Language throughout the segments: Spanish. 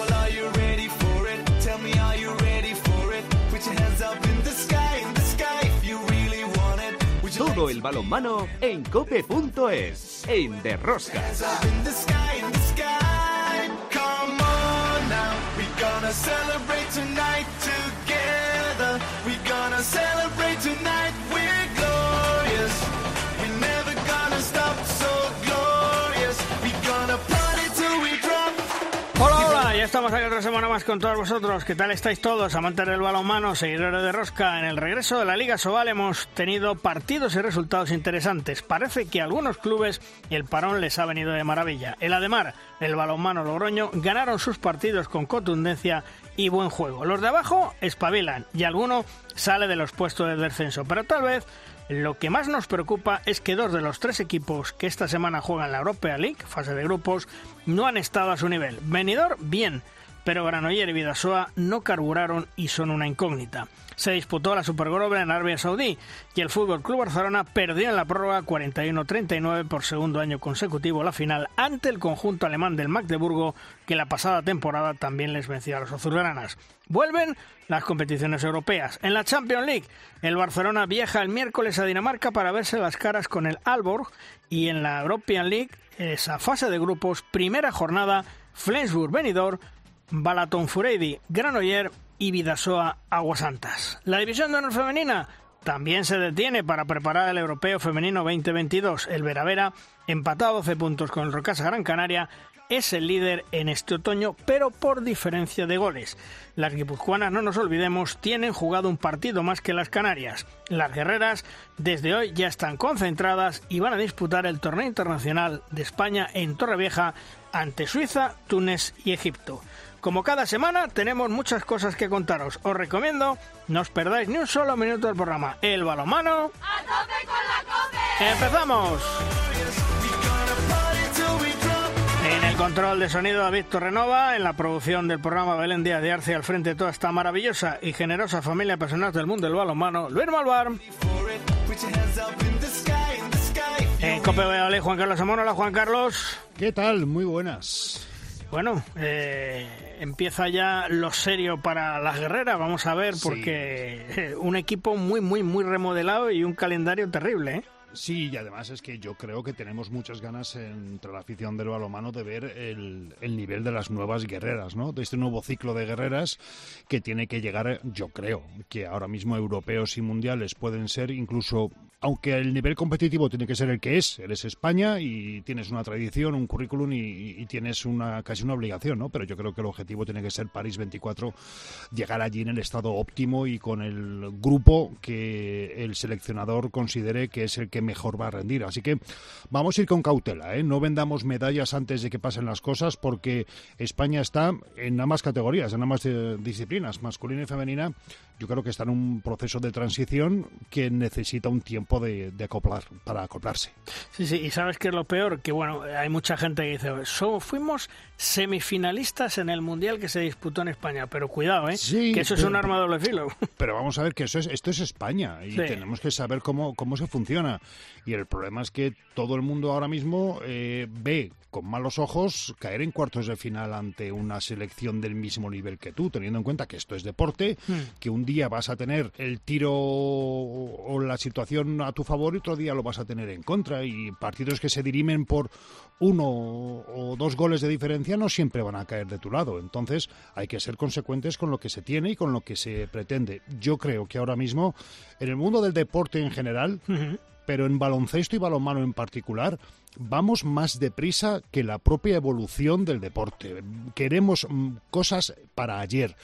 Well, are you ready for it? Tell me, are you ready for it? Put your hands up in the sky, in the sky, if you really want it. Would you Todo el balonmano en cope.es, en Derrosca. hands up in the sky, in the sky? Come on now, we gonna celebrate tonight together. We gonna celebrate estamos aquí otra semana más con todos vosotros. ¿Qué tal estáis todos? Amantes del balonmano, seguidores de Rosca. En el regreso de la Liga Sobal hemos tenido partidos y resultados interesantes. Parece que a algunos clubes el parón les ha venido de maravilla. El Ademar, el balonmano Logroño, ganaron sus partidos con contundencia y buen juego. Los de abajo espabilan y alguno sale de los puestos de descenso. Pero tal vez lo que más nos preocupa es que dos de los tres equipos que esta semana juegan la Europa League, fase de grupos, no han estado a su nivel. Venidor, bien, pero Granoller y Vidasoa no carburaron y son una incógnita. Se disputó la Supercopa en Arabia Saudí y el Fútbol Club Barcelona perdió en la prórroga 41-39 por segundo año consecutivo la final ante el conjunto alemán del Magdeburgo que la pasada temporada también les venció a los azulgranas. Vuelven las competiciones europeas. En la Champions League, el Barcelona viaja el miércoles a Dinamarca para verse las caras con el Alborg y en la European League, esa fase de grupos, primera jornada, Flensburg Benidorm, Balaton Fureidi, Granoller y Vidasoa Aguasantas. La división de honor femenina también se detiene para preparar el Europeo Femenino 2022. El Veravera, empatado a 12 puntos con el Rocasa Gran Canaria, es el líder en este otoño, pero por diferencia de goles. Las guipuzcoanas, no nos olvidemos, tienen jugado un partido más que las Canarias. Las guerreras desde hoy ya están concentradas y van a disputar el torneo internacional de España en Torrevieja ante Suiza, Túnez y Egipto. Como cada semana tenemos muchas cosas que contaros. Os recomiendo no os perdáis ni un solo minuto del programa. El balomano. ¡A tope con la cope! ¡Empezamos! Control de sonido David Torrenova, en la producción del programa Belén Díaz de Arce al frente de toda esta maravillosa y generosa familia personal del mundo del balonmano, Luis Malvar. En Cope Valladolid, Juan Carlos Amón. Hola, Juan Carlos. ¿Qué tal? Muy buenas. Bueno, eh, empieza ya lo serio para las guerreras, vamos a ver, porque eh, un equipo muy, muy, muy remodelado y un calendario terrible, ¿eh? Sí, y además es que yo creo que tenemos muchas ganas entre la afición del balomano de ver el, el nivel de las nuevas guerreras, ¿no? De este nuevo ciclo de guerreras que tiene que llegar, yo creo, que ahora mismo europeos y mundiales pueden ser incluso, aunque el nivel competitivo tiene que ser el que es, eres España y tienes una tradición, un currículum y, y tienes una casi una obligación, ¿no? Pero yo creo que el objetivo tiene que ser París 24, llegar allí en el estado óptimo y con el grupo que el seleccionador considere que es el que mejor va a rendir. Así que vamos a ir con cautela, ¿eh? No vendamos medallas antes de que pasen las cosas porque España está en ambas categorías, en ambas eh, disciplinas, masculina y femenina. Yo creo que está en un proceso de transición que necesita un tiempo de, acoplar, para acoplarse. Sí, sí, y sabes qué es lo peor, que bueno, hay mucha gente que dice, "So- fuimos semifinalistas en el Mundial que se disputó en España, pero cuidado, ¿eh? Sí, que eso es pero- un arma de doble filo. Pero vamos a ver que eso es, esto es España y Sí. tenemos que saber cómo, cómo se funciona. Y el problema es que todo el mundo ahora mismo eh, ve con malos ojos caer en cuartos de final ante una selección del mismo nivel que tú, teniendo en cuenta que esto es deporte, que un día vas a tener el tiro o la situación a tu favor y otro día lo vas a tener en contra. Y partidos que se dirimen por uno o dos goles de diferencia no siempre van a caer de tu lado. Entonces hay que ser consecuentes con lo que se tiene y con lo que se pretende. Yo creo que ahora mismo en el mundo del deporte en general, pero en baloncesto y balonmano en particular, vamos más deprisa que la propia evolución del deporte. Queremos mm, cosas para ayer.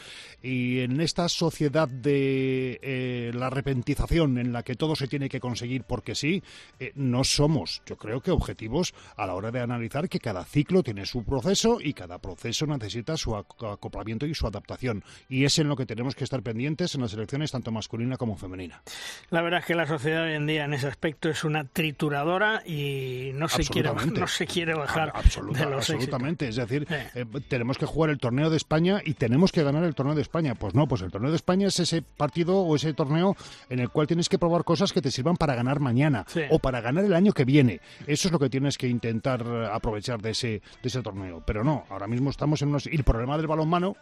Y en esta sociedad de eh, la repentización en la que todo se tiene que conseguir porque sí, eh, no somos, yo creo que objetivos a la hora de analizar que cada ciclo tiene su proceso y cada proceso necesita su ac- acoplamiento y su adaptación. Y es en lo que tenemos que estar pendientes en las elecciones tanto masculina como femenina. La verdad es que la sociedad hoy en día en ese aspecto es una trituradora y no se quiere no se quiere bajar de los absolutamente. Es decir eh, tenemos que jugar el torneo de España y tenemos que ganar el torneo de España. Pues no pues el torneo de España es ese partido o ese torneo en el cual tienes que probar cosas que te sirvan para ganar mañana o para ganar el año que viene. Eso es lo que tienes que intentar aprovechar de ese de ese torneo. Pero no ahora mismo estamos en unos y el problema del balonmano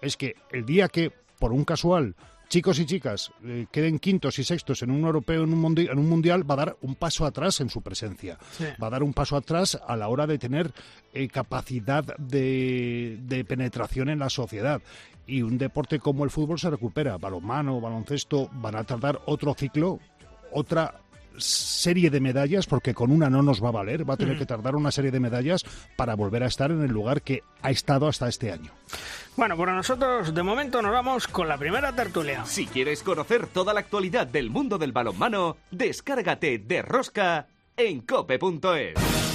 es que el día que por un casual chicos y chicas eh, queden quintos y sextos en un europeo, en un, en un mundial, va a dar un paso atrás en su presencia. Va a dar un paso atrás a la hora de tener eh, capacidad de, de penetración en la sociedad. Y un deporte como el fútbol se recupera. Balonmano, baloncesto, van a tardar otro ciclo, otra serie de medallas, porque con una no nos va a valer, va a tener mm. que tardar una serie de medallas para volver a estar en el lugar que ha estado hasta este año. Bueno, por nosotros de momento nos vamos con la primera tertulia. Si quieres conocer toda la actualidad del mundo del balonmano, descárgate de Rosca en cope.es.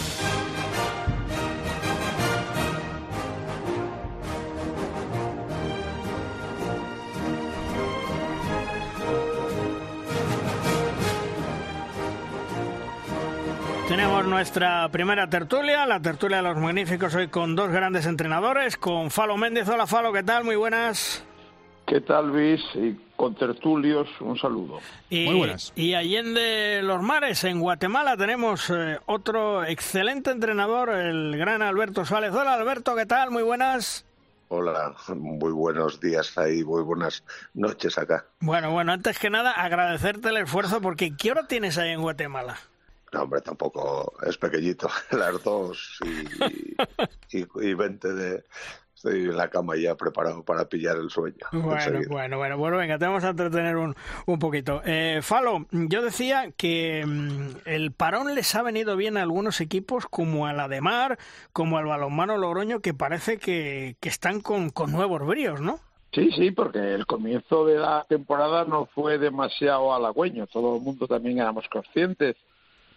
Tenemos nuestra primera tertulia, la tertulia de los magníficos hoy con dos grandes entrenadores, con Falo Méndez. Hola Falo, ¿qué tal? Muy buenas. ¿Qué tal Luis? Y con tertulios, un saludo. Y, Muy buenas. Y Allende los Mares, en Guatemala, tenemos eh, otro excelente entrenador, el gran Alberto Suárez. Hola Alberto, ¿qué tal? Muy buenas. Hola, muy buenos días ahí, muy buenas noches acá. Bueno, bueno, antes que nada, agradecerte el esfuerzo porque ¿qué hora tienes ahí en Guatemala? No, hombre, tampoco es pequeñito. Las dos y, y, 20 de, estoy en la cama ya preparado para pillar el sueño. Bueno, bueno, bueno, bueno, venga, te vamos a entretener un, un poquito. Eh, Falo, yo decía que mm, el parón les ha venido bien a algunos equipos como a la de Mar, como al balonmano Logroño, que parece que, que están con, con nuevos bríos, ¿no? Sí, sí, porque el comienzo de la temporada no fue demasiado halagüeño. Todo el mundo también éramos conscientes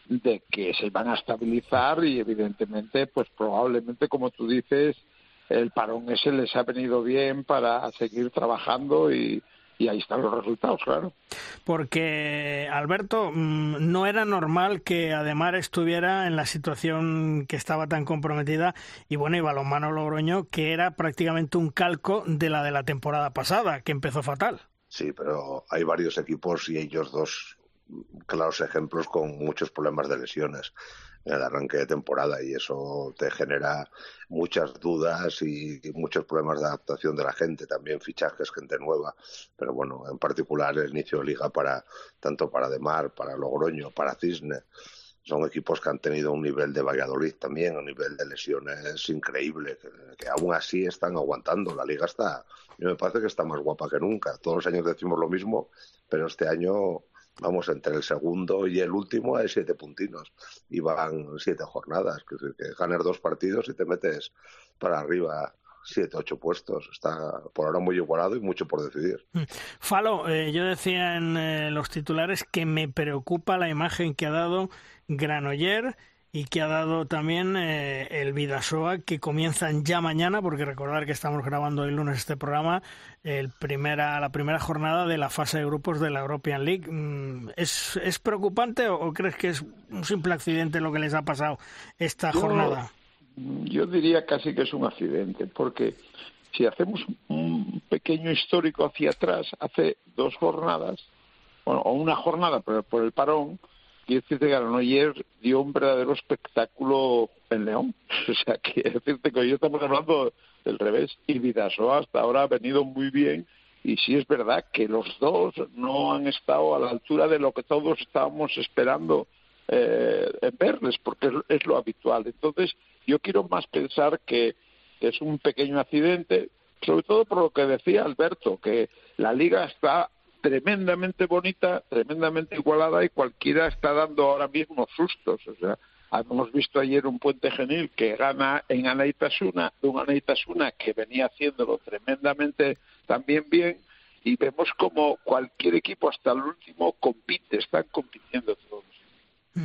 de que se van a estabilizar y evidentemente, pues probablemente, como tú dices, el parón ese les ha venido bien para seguir trabajando y, y ahí están los resultados, claro. Porque, Alberto, mm, no era normal que Ademar estuviera en la situación que estaba tan comprometida y bueno, y Balonmano Logroño, que era prácticamente un calco de la de la temporada pasada, que empezó fatal. Sí, pero hay varios equipos y ellos dos claros ejemplos con muchos problemas de lesiones en el arranque de temporada y eso te genera muchas dudas y, muchos problemas de adaptación de la gente, también fichajes, gente nueva, pero bueno, en particular el inicio de liga para tanto para Demar, para Logroño, para Cisne, son equipos que han tenido un nivel de Valladolid también, un nivel de lesiones increíble, que, que aún así están aguantando. La liga está, yo me parece que está más guapa que nunca. Todos los años decimos lo mismo, pero este año vamos, entre el segundo y el último hay siete puntinos y van siete jornadas. Que, que ganas dos partidos y te metes para arriba siete, ocho puestos. Está por ahora muy igualado y mucho por decidir. Mm. Falo, eh, yo decía en eh, los titulares que me preocupa la imagen que ha dado Granoller y que ha dado también eh, el Vidasoa, que comienzan ya mañana, porque recordar que estamos grabando el lunes este programa, el primera, la primera jornada de la fase de grupos de la European League. Mm, ¿Es, es preocupante o, crees que es un simple accidente lo que les ha pasado esta jornada? Yo diría casi que es un accidente, porque si hacemos un pequeño histórico hacia atrás, hace dos jornadas, bueno, o una jornada por, por el parón, quiero decirte que Granollers dio un verdadero espectáculo en León. O sea, quiero decirte que hoy estamos hablando del revés y Vidasoa hasta ahora ha venido muy bien y sí es verdad que los dos no han estado a la altura de lo que todos estábamos esperando eh, verles, porque es, lo habitual. Entonces, yo quiero más pensar que es un pequeño accidente, sobre todo por lo que decía Alberto, que la liga está tremendamente bonita, tremendamente igualada y cualquiera está dando ahora mismo sustos. O sea, hemos visto ayer un puente genil que gana en Anaitasuna, un Anaitasuna que venía haciéndolo tremendamente también bien y vemos como cualquier equipo hasta el último compite, están compitiendo todos. Mm.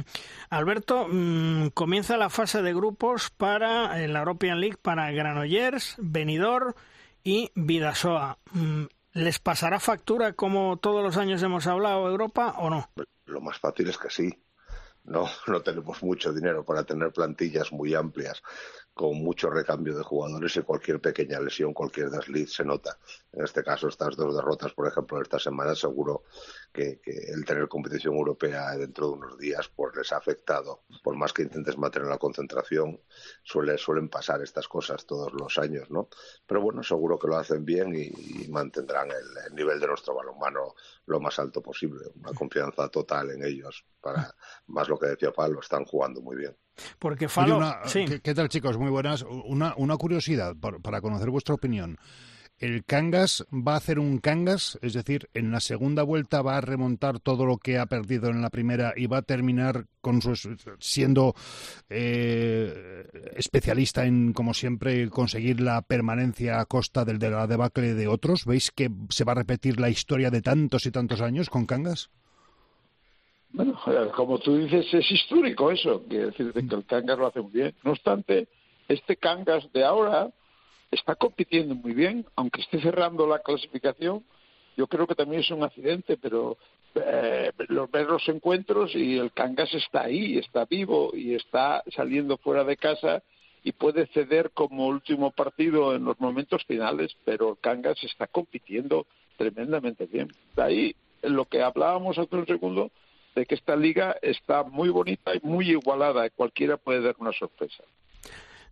Alberto, mm, comienza la fase de grupos para en la European League para Granollers, Benidorm y Vidasoa. ¿Les pasará factura como todos los años hemos hablado Europa o no? Lo más fácil es que sí. no, no tenemos mucho dinero para tener plantillas muy amplias con mucho recambio de jugadores y cualquier pequeña lesión, cualquier desliz se nota. En este caso, estas dos derrotas, por ejemplo, esta semana, seguro que, el tener competición europea dentro de unos días pues les ha afectado. Por más que intentes mantener la concentración, suele, suelen pasar estas cosas todos los años, ¿no? Pero bueno, seguro que lo hacen bien y, mantendrán el, el, nivel de nuestro balonmano lo más alto posible. Una confianza total en ellos. Para más lo que decía Pablo, están jugando muy bien. Porque Falo... ¿qué, tal, chicos? Muy buenas. Una, una curiosidad para conocer vuestra opinión. ¿El Cangas va a hacer un Cangas? Es decir, en la segunda vuelta va a remontar todo lo que ha perdido en la primera y va a terminar con su, siendo eh, especialista en, como siempre, conseguir la permanencia a costa del de la debacle de otros. ¿Veis que se va a repetir la historia de tantos y tantos años con Cangas? Bueno, como tú dices, es histórico eso, quiere decir que el Cangas lo hace muy bien. No obstante, este Cangas de ahora está compitiendo muy bien, aunque esté cerrando la clasificación. Yo creo que también es un accidente, pero eh, los ver los encuentros y el Cangas está ahí, está vivo y está saliendo fuera de casa y puede ceder como último partido en los momentos finales, pero el Cangas está compitiendo tremendamente bien. De ahí lo que hablábamos hace un segundo de que esta liga está muy bonita y muy igualada y cualquiera puede dar una sorpresa.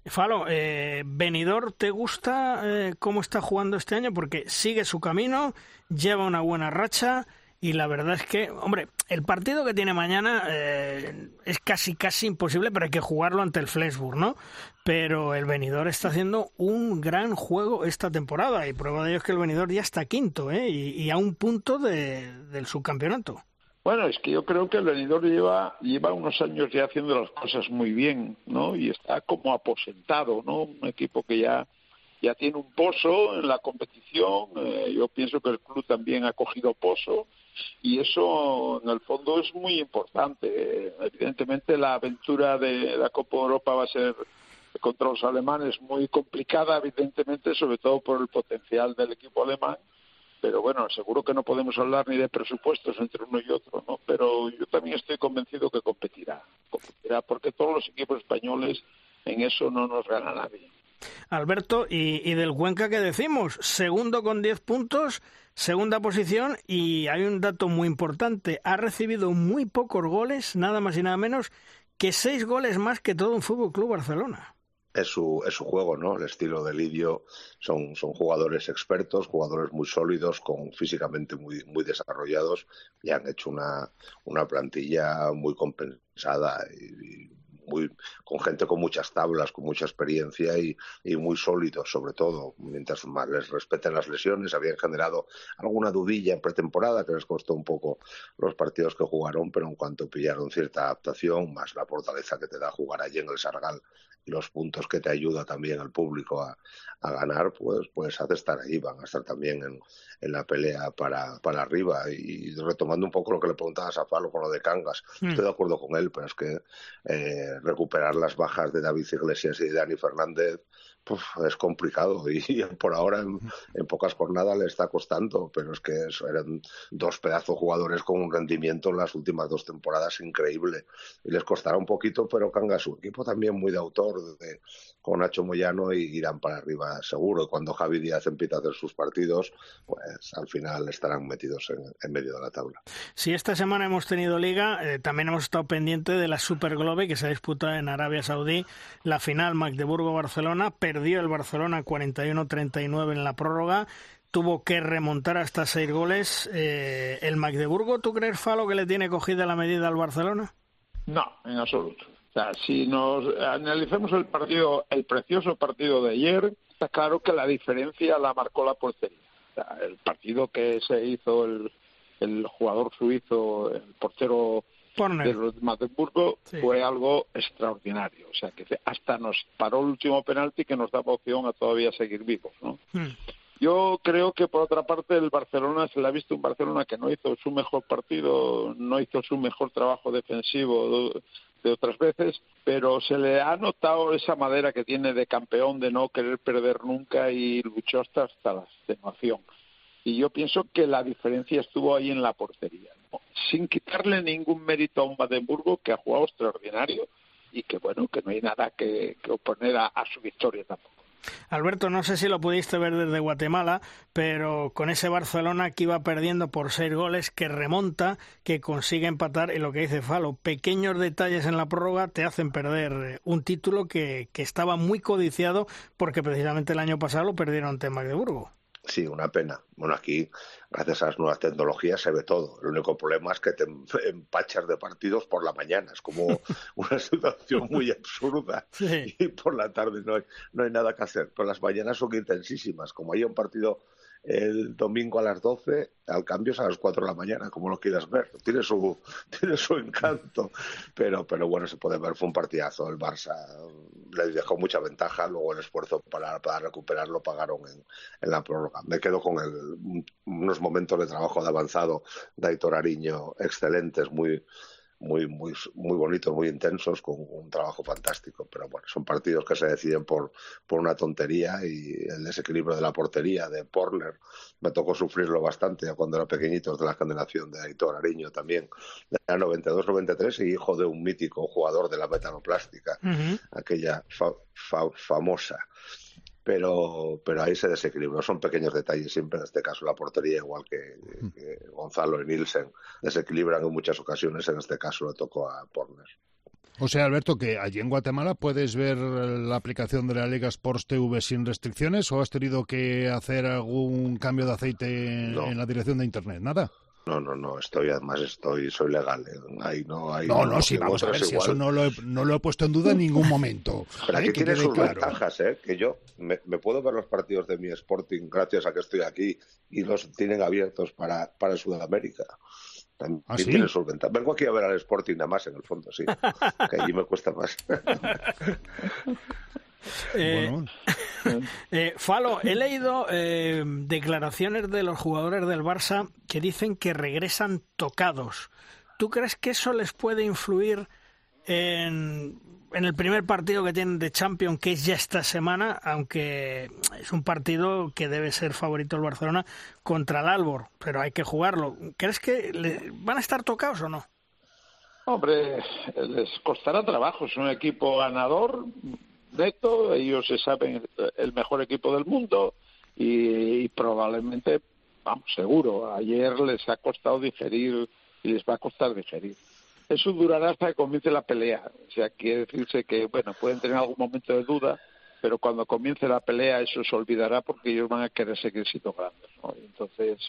Falo, eh, Benidor, ¿te gusta eh, cómo está jugando este año? Porque sigue su camino, lleva una buena racha y la verdad es que, hombre, el partido que tiene mañana eh, es casi casi imposible, pero hay que jugarlo ante el Flensburg, ¿no? Pero el Benidor está haciendo un gran juego esta temporada y prueba de ello es que el Benidor ya está quinto, ¿eh? Y, a un punto del subcampeonato. Bueno, es que yo creo que el venidor lleva, lleva unos años ya haciendo las cosas muy bien, ¿no? Y está como aposentado, ¿no? Un equipo que ya, ya tiene un pozo en la competición. Eh, yo pienso que el club también ha cogido pozo y eso en el fondo es muy importante. Evidentemente la aventura de la Copa Europa va a ser contra los alemanes muy complicada, evidentemente, sobre todo por el potencial del equipo alemán pero bueno, seguro que no podemos hablar ni de presupuestos entre uno y otro, ¿no? Pero yo también estoy convencido que competirá, competirá, porque todos los equipos españoles en eso no nos gana nadie. Alberto, ¿y, y del Cuenca qué decimos? Segundo con 10 puntos, segunda posición, y hay un dato muy importante, ha recibido muy pocos goles, nada más y nada menos que seis goles más que todo un Fútbol Club Barcelona es su, es su juego, ¿no? El estilo de Lidio son, son jugadores expertos, jugadores muy sólidos, con físicamente muy, muy desarrollados y han hecho una, una plantilla muy compensada y, muy, con gente con muchas tablas, con mucha experiencia y, y, muy sólidos, sobre todo. Mientras más les respeten las lesiones, habían generado alguna dudilla en pretemporada que les costó un poco los partidos que jugaron, pero en cuanto pillaron cierta adaptación, más la fortaleza que te da jugar allí en el Sargal y los puntos que te ayuda también al público a, a ganar, pues, pues hace estar ahí, van a estar también en, en la pelea para, para arriba. Y retomando un poco lo que le preguntabas a Falo con lo de Cangas, mm. estoy de acuerdo con él, pero es que eh, recuperar las bajas de David Iglesias y Dani Fernández es complicado y, por ahora en, pocas jornadas le está costando, pero es que eran dos pedazos jugadores con un rendimiento en las últimas dos temporadas increíble y les costará un poquito, pero Canga su equipo también muy de autor de, con Nacho Moyano y irán para arriba seguro. Y cuando Javi Díaz empiece a hacer sus partidos, pues al final estarán metidos en, medio de la tabla. Si esta semana hemos tenido liga, eh, también hemos estado pendiente de la Super Globe que se disputa en Arabia Saudí, la final Magdeburgo-Barcelona, perdió el Barcelona 41-39 en la prórroga tuvo que remontar hasta seis goles. Eh, ¿El Magdeburgo, tú crees, Falo, que le tiene cogida la medida al Barcelona? No, en absoluto si nos analizamos el partido, el precioso partido de ayer, está claro que la diferencia la marcó la portería. el partido que se hizo el, el jugador suizo, el portero de Magdeburgo, fue algo extraordinario. O sea, que hasta nos paró el último penalti que nos daba opción a todavía seguir vivos, ¿no? Hmm. Yo creo que por otra parte el Barcelona se le ha visto un Barcelona que no hizo su mejor partido, no hizo su mejor trabajo defensivo de otras veces, pero se le ha notado esa madera que tiene de campeón, de no querer perder nunca y luchó hasta, hasta la extenuación. Y yo pienso que la diferencia estuvo ahí en la portería. Sin quitarle ningún mérito a un Badenburgo que ha jugado extraordinario y que bueno, que no hay nada que, oponer a, su victoria tampoco. Alberto, no sé si lo pudiste ver desde Guatemala, pero con ese Barcelona que iba perdiendo por seis goles, que remonta, que consigue empatar, y lo que dice Falo, pequeños detalles en la prórroga te hacen perder eh, un título que, que estaba muy codiciado porque precisamente el año pasado lo perdieron ante Magdeburgo. Sí, una pena. Bueno, aquí, gracias a las nuevas tecnologías, se ve todo. El único problema es que te empachas de partidos por la mañana. Es como una situación muy absurda. Y por la tarde no hay, no hay nada que hacer. Pero las mañanas son intensísimas. Como hay un partido el domingo a las 12, al cambio es a las 4 de la mañana, como lo quieras ver. Tiene su, tiene su encanto, pero, pero bueno, se puede ver, fue un partidazo. El Barça le dejó mucha ventaja, luego el esfuerzo para, para recuperarlo pagaron en, en, la prórroga. Me quedo con el, unos momentos de trabajo de avanzado de Aitor Ariño excelentes, muy muy, muy, muy bonitos, muy intensos, con un trabajo fantástico. Pero bueno, son partidos que se deciden por, por una tontería y el desequilibrio de la portería de Porner me tocó sufrirlo bastante cuando era pequeñito, de la generación de Aitor Ariño también, de la 92-93 y hijo de un mítico jugador de la metanoplástica, aquella famosa pero, pero ahí se desequilibró. Son pequeños detalles siempre, en este caso la portería, igual que, Gonzalo y Nielsen, desequilibran en muchas ocasiones, en este caso le tocó a Porner. O sea, Alberto, que allí en Guatemala puedes ver la aplicación de la Liga Sports TV sin restricciones o has tenido que hacer algún cambio de aceite en la dirección de Internet. ¿Nada? No, no, no, estoy además estoy soy legal. Eh. Ahí no hay No, no, sí, vamos a ver si eso no lo, he, no lo he puesto en duda en ningún momento. Pero aquí tiene sus ventajas, ¿eh? Que yo me, puedo ver los partidos de mi Sporting gracias a que estoy aquí y los tienen abiertos para, para Sudamérica. También ¿Ah, tiene sus ventajas. Vengo aquí a ver al Sporting nada más, en el fondo, sí. que allí me cuesta más. Eh, eh, Falo, he leído eh, declaraciones de los jugadores del Barça que dicen que regresan tocados. ¿Tú crees que eso les puede influir en, el primer partido que tienen de Champions, que es ya esta semana, aunque es un partido que debe ser favorito el Barcelona contra el Albor, pero hay que jugarlo. ¿Crees que van a estar tocados o no? Hombre, les costará trabajo. Es un equipo ganador, neto, ellos se saben el mejor equipo del mundo y, probablemente, vamos, seguro, ayer les ha costado digerir y les va a costar digerir. Eso durará hasta que comience la pelea. O sea, quiere decirse que, bueno, pueden tener algún momento de duda, pero cuando comience la pelea eso se olvidará porque ellos van a querer seguir siendo grandes. Entonces,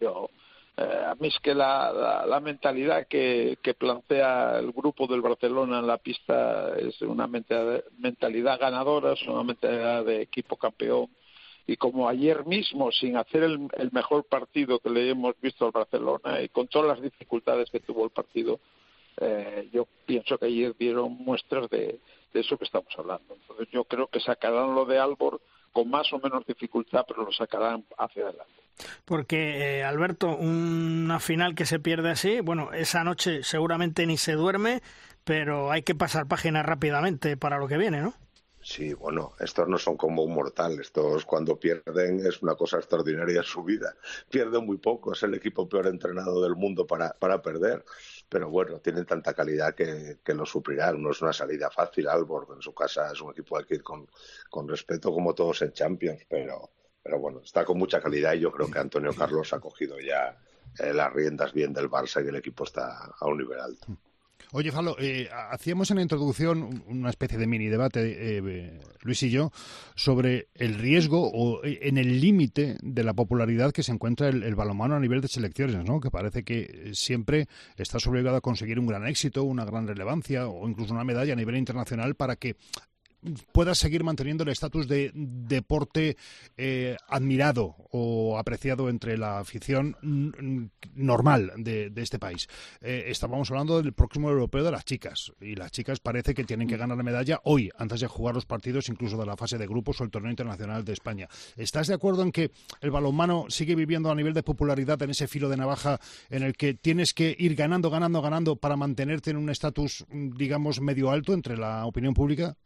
yo eh, a mí es que la, la, mentalidad que, que, plantea el grupo del Barcelona en la pista es una mentalidad, ganadora, es una mentalidad de equipo campeón. Y como ayer mismo, sin hacer el, mejor partido que le hemos visto al Barcelona y con todas las dificultades que tuvo el partido, eh, yo pienso que ayer dieron muestras de, de eso que estamos hablando. Entonces yo creo que sacarán lo de Albor con más o menos dificultad, pero lo sacarán hacia adelante. Porque, eh, Alberto, una final que se pierde así, bueno, esa noche seguramente ni se duerme, pero hay que pasar página rápidamente para lo que viene, ¿no? Sí, bueno, estos no son como un mortal. Estos cuando pierden es una cosa extraordinaria su vida. Pierden muy poco, es el equipo peor entrenado del mundo para, para perder. Pero bueno, tienen tanta calidad que, que lo suplirán. No es una salida fácil. Albor en su casa es un equipo al que ir con, con respeto como todos en Champions, pero, pero bueno, está con mucha calidad y yo creo que Antonio Carlos ha cogido ya eh, las riendas bien del Barça y el equipo está a un nivel alto. Oye, Falo, eh, hacíamos en la introducción una especie de mini debate, eh, Luis y yo, sobre el riesgo o en el límite de la popularidad que se encuentra el, el, balonmano a nivel de selecciones, ¿no? Que parece que siempre estás obligado a conseguir un gran éxito, una gran relevancia o incluso una medalla a nivel internacional para que pueda seguir manteniendo el estatus de deporte eh, admirado o apreciado entre la afición normal de, este país. Eh, estábamos hablando del próximo europeo de las chicas y las chicas parece que tienen que ganar la medalla hoy antes de jugar los partidos incluso de la fase de grupos o el torneo internacional de España. ¿Estás de acuerdo en que el balonmano sigue viviendo a nivel de popularidad en ese filo de navaja en el que tienes que ir ganando, ganando, ganando para mantenerte en un estatus digamos medio alto entre la opinión pública?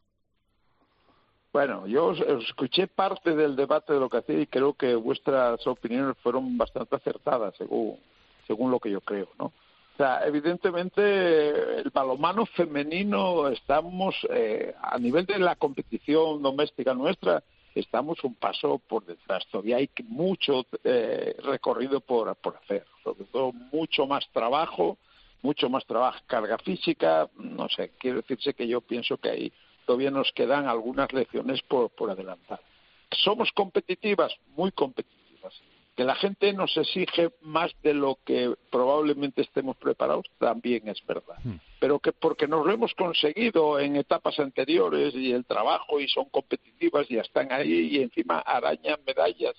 Bueno, yo escuché parte del debate de lo que hacía y creo que vuestras opiniones fueron bastante acertadas, según, según lo que yo creo, ¿no? O sea, evidentemente el balonmano femenino estamos eh, a nivel de la competición doméstica nuestra estamos un paso por detrás. Todavía hay mucho eh, recorrido por, por hacer, sobre todo mucho más trabajo, mucho más trabajo, carga física, no sé, quiero decirse que yo pienso que ahí todavía nos quedan algunas lecciones por, por adelantar. Somos competitivas, muy competitivas. Que la gente nos exige más de lo que probablemente estemos preparados, también es verdad. Hmm. Pero que porque nos lo hemos conseguido en etapas anteriores y el trabajo y son competitivas y ya están ahí y encima arañan medallas,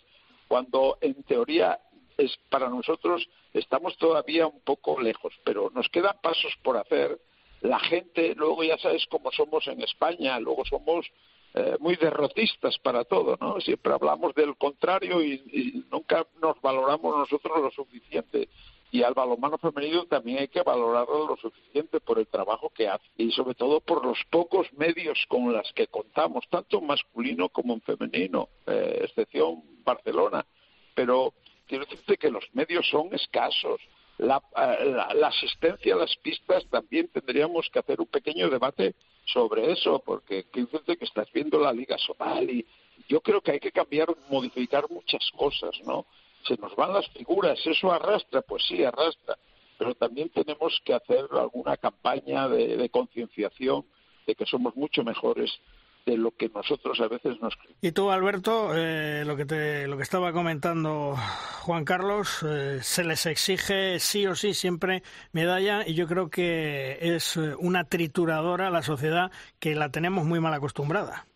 cuando en teoría es para nosotros estamos todavía un poco lejos, pero nos quedan pasos por hacer. La gente, luego ya sabes cómo somos en España, luego somos eh, muy derrotistas para todo, ¿no? Siempre hablamos del contrario y, nunca nos valoramos nosotros lo suficiente. Y al balonmano femenino también hay que valorarlo lo suficiente por el trabajo que hace y sobre todo por los pocos medios con los que contamos, tanto masculino como en femenino, eh, excepción Barcelona. Pero quiero decirte que los medios son escasos. La, eh, la, asistencia a las pistas también tendríamos que hacer un pequeño debate sobre eso, porque fíjate que estás viendo la Liga Somal yo creo que hay que cambiar, modificar muchas cosas, ¿no? Se nos van las figuras, eso arrastra, pues sí, arrastra, pero también tenemos que hacer alguna campaña de concienciación de que somos mucho mejores de lo que nosotros a veces nos Y tú, Alberto, eh, lo que te, lo que estaba comentando Juan Carlos, eh, se les exige sí o sí siempre medalla y yo creo que es eh, una trituradora la sociedad que la tenemos muy mal acostumbrada.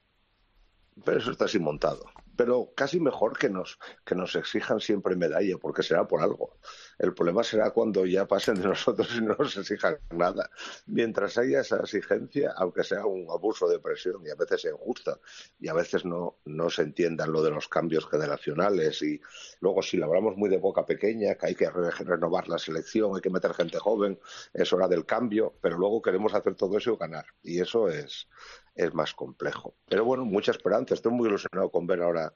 Pero eso está así montado pero casi mejor que nos, que nos exijan siempre medalla, porque será por algo. El problema será cuando ya pasen de nosotros y no nos exijan nada. Mientras haya esa exigencia, aunque sea un abuso de presión y a veces injusta, y a veces no, no se entiendan lo de los cambios generacionales, y luego si lo hablamos muy de boca pequeña, que hay que renovar la selección, hay que meter gente joven, es hora del cambio, pero luego queremos hacer todo eso y ganar. Y eso es, es más complejo. Pero bueno, mucha esperanza. Estoy muy ilusionado con ver ahora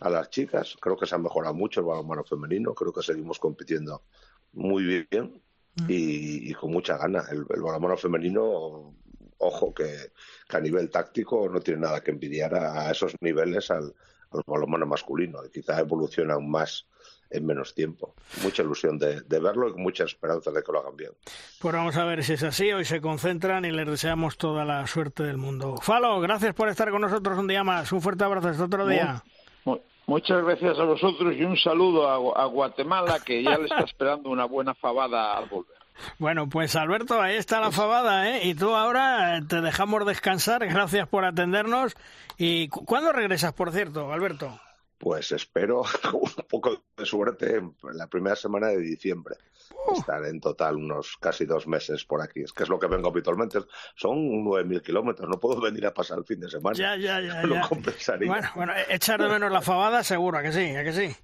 a las chicas. Creo que se ha mejorado mucho el balonmano femenino. Creo que seguimos compitiendo muy bien mm. y, con mucha gana. El, el balonmano femenino, ojo, que, a nivel táctico no tiene nada que envidiar a, esos niveles al, al balonmano masculino. Y quizá evoluciona aún más en menos tiempo. Mucha ilusión de, verlo y mucha esperanza de que lo hagan bien. Pues vamos a ver si es así. Hoy se concentran y les deseamos toda la suerte del mundo. Falo, gracias por estar con nosotros un día más. Un fuerte abrazo hasta otro día. muchas gracias a vosotros y un saludo a, Guatemala que ya le está esperando una buena fabada al volver. Bueno, pues Alberto, ahí está la fabada, ¿eh? Y tú ahora te dejamos descansar. Gracias por atendernos. ¿Y cuándo regresas, por cierto, Alberto? Pues espero un poco de suerte en la primera semana de diciembre. Estar en total unos casi dos meses por aquí. Es que es lo que vengo habitualmente. Son 9.000 kilómetros. No puedo venir a pasar el fin de semana. Ya, ya, ya. Lo compensaría. Bueno, bueno, echar de menos la fabada, seguro, ¿a que sí? ¿a que sí?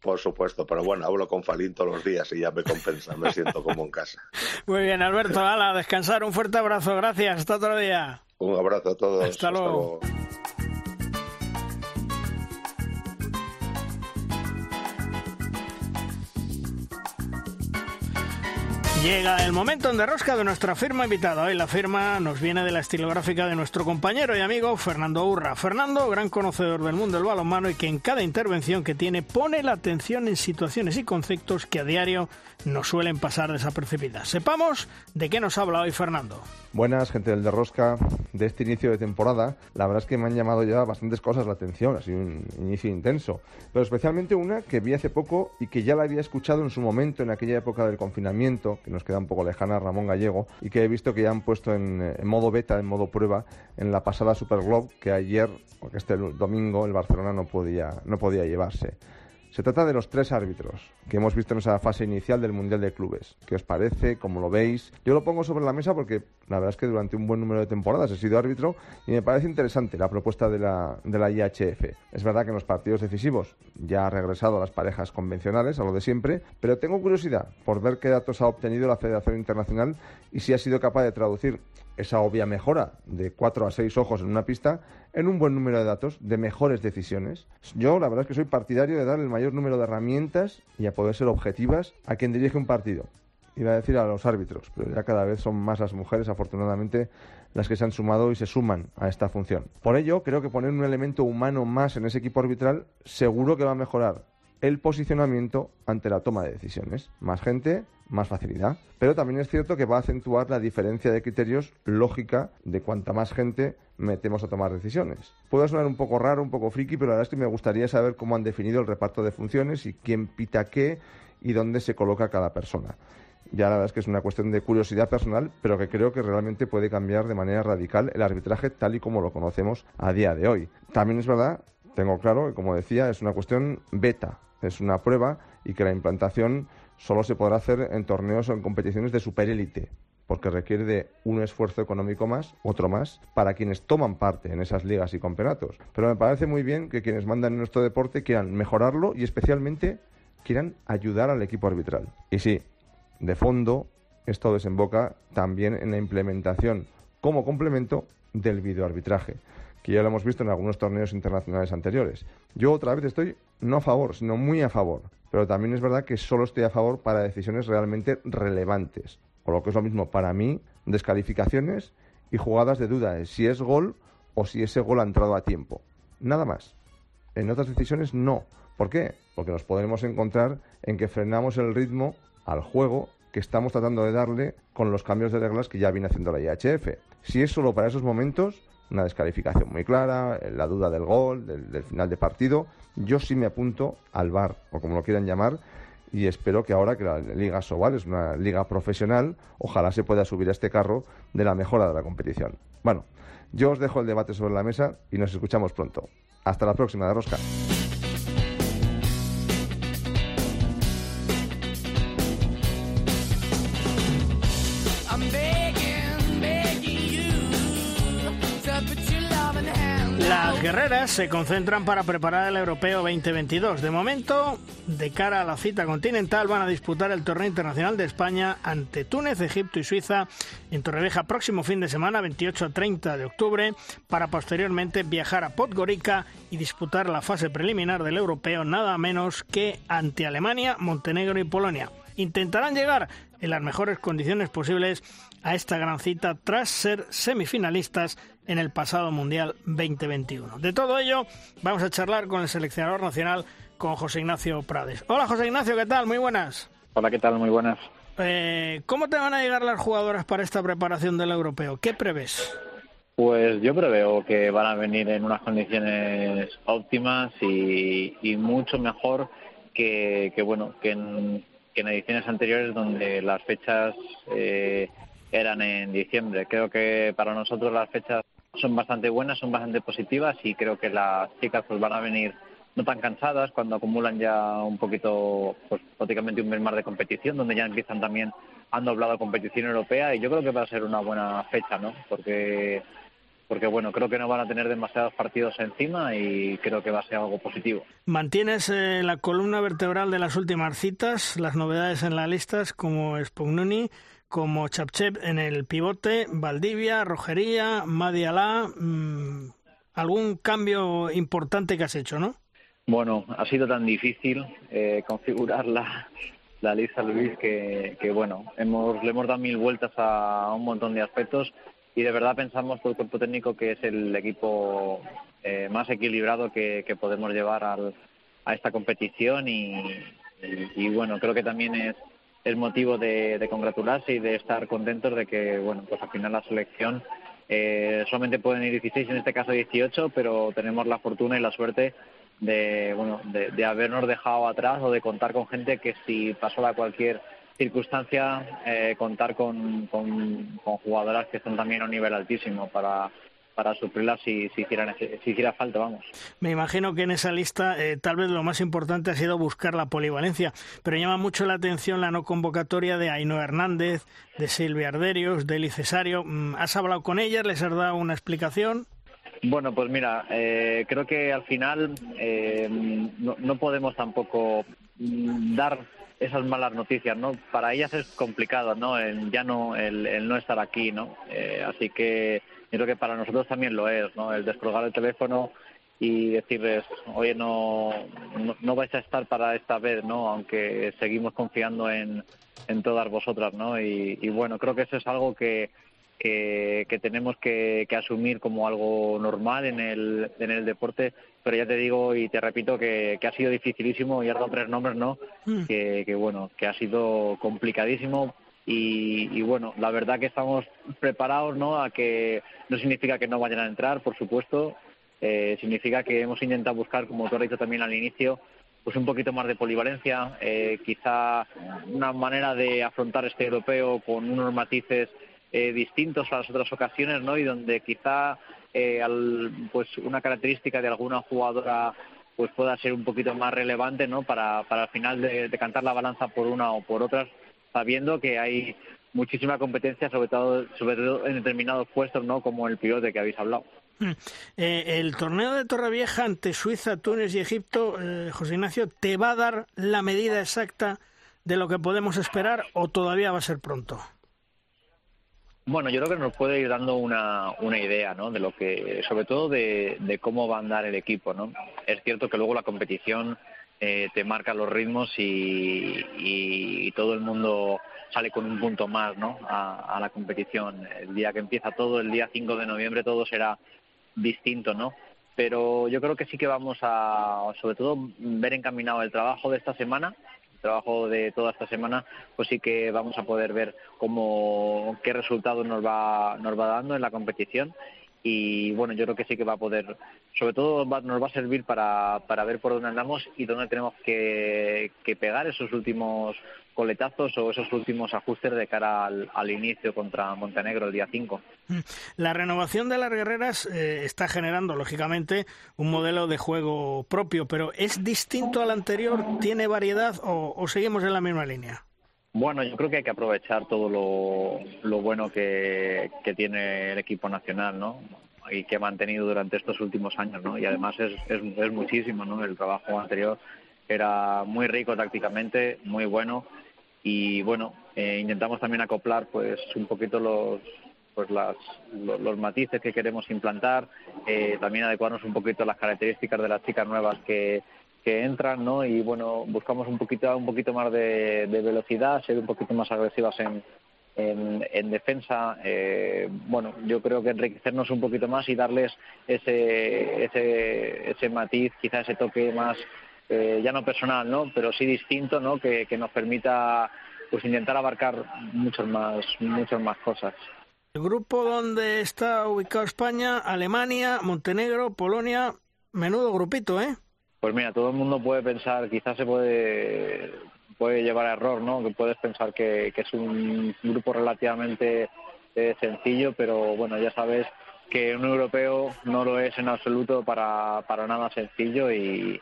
Por supuesto, pero bueno, hablo con Falín todos los días y ya me compensa, me siento como en casa. Muy bien, Alberto, ala, descansar, un fuerte abrazo, gracias, hasta otro día. Un abrazo a todos. Hasta luego. Llega el momento en derrosca de nuestra firma invitada. Hoy la firma nos viene de la estilográfica de nuestro compañero y amigo Fernando Urra. Fernando, gran conocedor del mundo del balonmano y que en cada intervención que tiene pone la atención en situaciones y conceptos que a diario nos suelen pasar desapercibidas. Sepamos de qué nos habla hoy Fernando. Buenas, gente del Derrosca. De este inicio de temporada, la verdad es que me han llamado ya bastantes cosas la atención, ha sido un inicio intenso, pero especialmente una que vi hace poco y que ya la había escuchado en su momento, en aquella época del confinamiento, que nos queda un poco lejana, Ramón Gallego, y que he visto que ya han puesto en, modo beta, en modo prueba, en la pasada Super Globe, que ayer, porque este domingo, el Barcelona no podía, no podía llevarse. Se trata de los tres árbitros que hemos visto en esa fase inicial del Mundial de Clubes. ¿Qué os parece? ¿Cómo lo veis? Yo lo pongo sobre la mesa porque la verdad es que durante un buen número de temporadas he sido árbitro y me parece interesante la propuesta de la, IHF. Es verdad que en los partidos decisivos ya ha regresado a las parejas convencionales, a lo de siempre, pero tengo curiosidad por ver qué datos ha obtenido la Federación Internacional y si ha sido capaz de traducir esa obvia mejora de cuatro a seis ojos en una pista en un buen número de datos, de mejores decisiones. Yo la verdad es que soy partidario de dar el mayor número de herramientas y a poder ser objetivas a quien dirige un partido. Iba a decir a los árbitros, pero ya cada vez son más las mujeres, afortunadamente, las que se han sumado y se suman a esta función. Por ello, creo que poner un elemento humano más en ese equipo arbitral seguro que va a mejorar el posicionamiento ante la toma de decisiones. Más gente, más facilidad. Pero también es cierto que va a acentuar la diferencia de criterios lógica de cuanta más gente metemos a tomar decisiones. Puede sonar un poco raro, un poco friki, pero la verdad es que me gustaría saber cómo han definido el reparto de funciones y quién pita qué y dónde se coloca cada persona. Ya la verdad es que es una cuestión de curiosidad personal, pero que creo que realmente puede cambiar de manera radical el arbitraje tal y como lo conocemos a día de hoy. También es verdad, tengo claro que como decía, es una cuestión beta, es una prueba y que la implantación solo se podrá hacer en torneos o en competiciones de superélite, porque requiere de un esfuerzo económico más, otro más, para quienes toman parte en esas ligas y campeonatos. Pero me parece muy bien que quienes mandan en nuestro deporte quieran mejorarlo y especialmente quieran ayudar al equipo arbitral. Y sí, de fondo, esto desemboca también en la implementación como complemento del videoarbitraje, que ya lo hemos visto en algunos torneos internacionales anteriores. Yo otra vez estoy no a favor, sino muy a favor, pero también es verdad que solo estoy a favor para decisiones realmente relevantes, o lo que es lo mismo para mí, descalificaciones y jugadas de duda de si es gol o si ese gol ha entrado a tiempo. Nada más. En otras decisiones no. ¿Por qué? Porque nos podemos encontrar en que frenamos el ritmo al juego que estamos tratando de darle con los cambios de reglas que ya viene haciendo la IHF. Si es solo para esos momentos, una descalificación muy clara, la duda del gol, del, final de partido, yo sí me apunto al VAR, o como lo quieran llamar, y espero que ahora que la Liga Sobal es una liga profesional, ojalá se pueda subir a este carro de la mejora de la competición. Bueno, yo os dejo el debate sobre la mesa y nos escuchamos pronto. Hasta la próxima de Rosca. Se concentran para preparar el Europeo 2022. De momento, de cara a la cita continental, van a disputar el torneo internacional de España ante Túnez, Egipto y Suiza en Torrevieja próximo fin de semana, 28 a 30 de octubre, para posteriormente viajar a Podgorica y disputar la fase preliminar del Europeo nada menos que ante Alemania, Montenegro y Polonia. Intentarán llegar en las mejores condiciones posibles a esta gran cita tras ser semifinalistas en el pasado Mundial 2021. De todo ello, vamos a charlar con el seleccionador nacional, con José Ignacio Prades. Hola José Ignacio, ¿qué tal? Muy buenas. Hola, ¿qué tal? Muy buenas. Eh, ¿Cómo te van a llegar las jugadoras para esta preparación del europeo? ¿Qué prevés? Pues yo preveo que van a venir en unas condiciones óptimas y, mucho mejor que, bueno que en, ediciones anteriores donde las fechas eh, eran en diciembre. Creo que para nosotros las fechas son bastante buenas, son bastante positivas y creo que las chicas pues van a venir no tan cansadas cuando acumulan ya un poquito, pues prácticamente un mes más de competición, donde ya empiezan también, han doblado competición europea y yo creo que va a ser una buena fecha, ¿no? Porque porque bueno, creo que no van a tener demasiados partidos encima y creo que va a ser algo positivo. ¿Mantienes eh, la columna vertebral de las últimas citas, las novedades en las listas como Spognuni, como Chapchep en el pivote, Valdivia, Rojería, Madialá. Mm, ¿Algún cambio importante que has hecho, no? Bueno, ha sido tan difícil eh, configurar la, la lista, Luis, que, bueno, hemos, le hemos dado mil vueltas a un montón de aspectos y de verdad pensamos todo el cuerpo técnico que es el equipo eh, más equilibrado que, que podemos llevar al, a esta competición y, y, bueno, creo que también es es motivo de, congratularse y de estar contentos de que, bueno, pues al final la selección eh, solamente pueden ir 16, en este caso 18, pero tenemos la fortuna y la suerte de, bueno, de, habernos dejado atrás o de contar con gente que si pasó a cualquier circunstancia, eh, contar con, con, con jugadoras que están también a un nivel altísimo para para suplirla si, si, hiciera, si hiciera falta, vamos. Me imagino que en esa lista eh, tal vez lo más importante ha sido buscar la polivalencia, pero llama mucho la atención la no convocatoria de Ainhoa Hernández, de Silvia Arderios, de Eli Cesario. Mm, ¿Has hablado con ellas? ¿Les has dado una explicación? Bueno, pues mira, eh, creo que al final eh, no, no, podemos tampoco mm, dar esas malas noticias, ¿no? Para ellas es complicado, ¿no? El, ya no el, el no estar aquí, ¿no? así que creo que para nosotros también lo es, ¿no? El descolgar el teléfono y decirles, oye, no, no, vais a estar para esta vez, ¿no? Aunque seguimos confiando en, en todas vosotras, ¿no? Y, bueno, creo que eso es algo que, que, tenemos que, asumir como algo normal en el, en el deporte, pero ya te digo y te repito que, ha sido dificilísimo y has dado tres nombres, ¿no? Mm. Que, que bueno, que ha sido complicadísimo y, y, bueno, la verdad que estamos preparados, ¿no? A que no significa que no vayan a entrar, por supuesto, eh, significa que hemos intentado buscar, como tú has dicho también al inicio, pues un poquito más de polivalencia, eh, quizá una manera de afrontar este europeo con unos matices eh, distintos a las otras ocasiones, ¿no? Y donde quizá pues una característica de alguna jugadora pues pueda ser un poquito más relevante, ¿no? Para, para al final de, cantar la balanza por una o por otras, sabiendo que hay muchísima competencia, sobre todo, sobre todo en determinados puestos, ¿no? Como el pilote que habéis hablado. Mm. Eh, el torneo de Torrevieja ante Suiza, Túnez y Egipto, eh, José Ignacio, ¿te va a dar la medida exacta de lo que podemos esperar o todavía va a ser pronto? Bueno, yo creo que nos puede ir dando una, una idea, ¿no? De lo que, sobre todo de, cómo va a andar el equipo, ¿no? Es cierto que luego la competición eh, te marca los ritmos y, y, todo el mundo sale con un punto más, ¿no? A, a la competición. El día que empieza todo, el día 5 de noviembre, todo será distinto, ¿no? Pero yo creo que sí que vamos a, sobre todo, ver encaminado el trabajo de esta semana, trabajo de toda esta semana, pues sí que vamos a poder ver cómo, qué resultados nos va, nos va dando en la competición y bueno, yo creo que sí que va a poder, sobre todo nos va a servir para, para ver por dónde andamos y dónde tenemos que, que pegar esos últimos coletazos o esos últimos ajustes de cara al, inicio contra Montenegro el día 5. Mm. La renovación de las guerreras eh, está generando, lógicamente, un modelo de juego propio, pero ¿es distinto al anterior? ¿Tiene variedad o seguimos en la misma línea? Bueno, yo creo que hay que aprovechar todo lo, bueno que, tiene el equipo nacional, ¿no? Y que ha mantenido durante estos últimos años, ¿no? Y además es, es, muchísimo, ¿no? El trabajo anterior era muy rico tácticamente, muy bueno y bueno, eh, intentamos también acoplar pues un poquito los pues las, los, matices que queremos implantar, eh, también adecuarnos un poquito a las características de las chicas nuevas que, que entran, ¿no? Y bueno, buscamos un poquito, un poquito más de, velocidad, ser un poquito más agresivas en, en, defensa. Eh, bueno, yo creo que enriquecernos un poquito más y darles ese, ese, ese matiz, quizá ese toque más, eh, ya no personal, ¿no? Pero sí distinto, ¿no? Que, que nos permita pues intentar abarcar muchas más, muchas más cosas. El grupo donde está ubicado España, Alemania, Montenegro, Polonia, menudo grupito, ¿eh? Pues mira, todo el mundo puede pensar, quizás se puede puede llevar a error, ¿no? Que puedes pensar que, es un grupo relativamente eh, sencillo, pero bueno, ya sabes que un europeo no lo es en absoluto para, para nada sencillo y,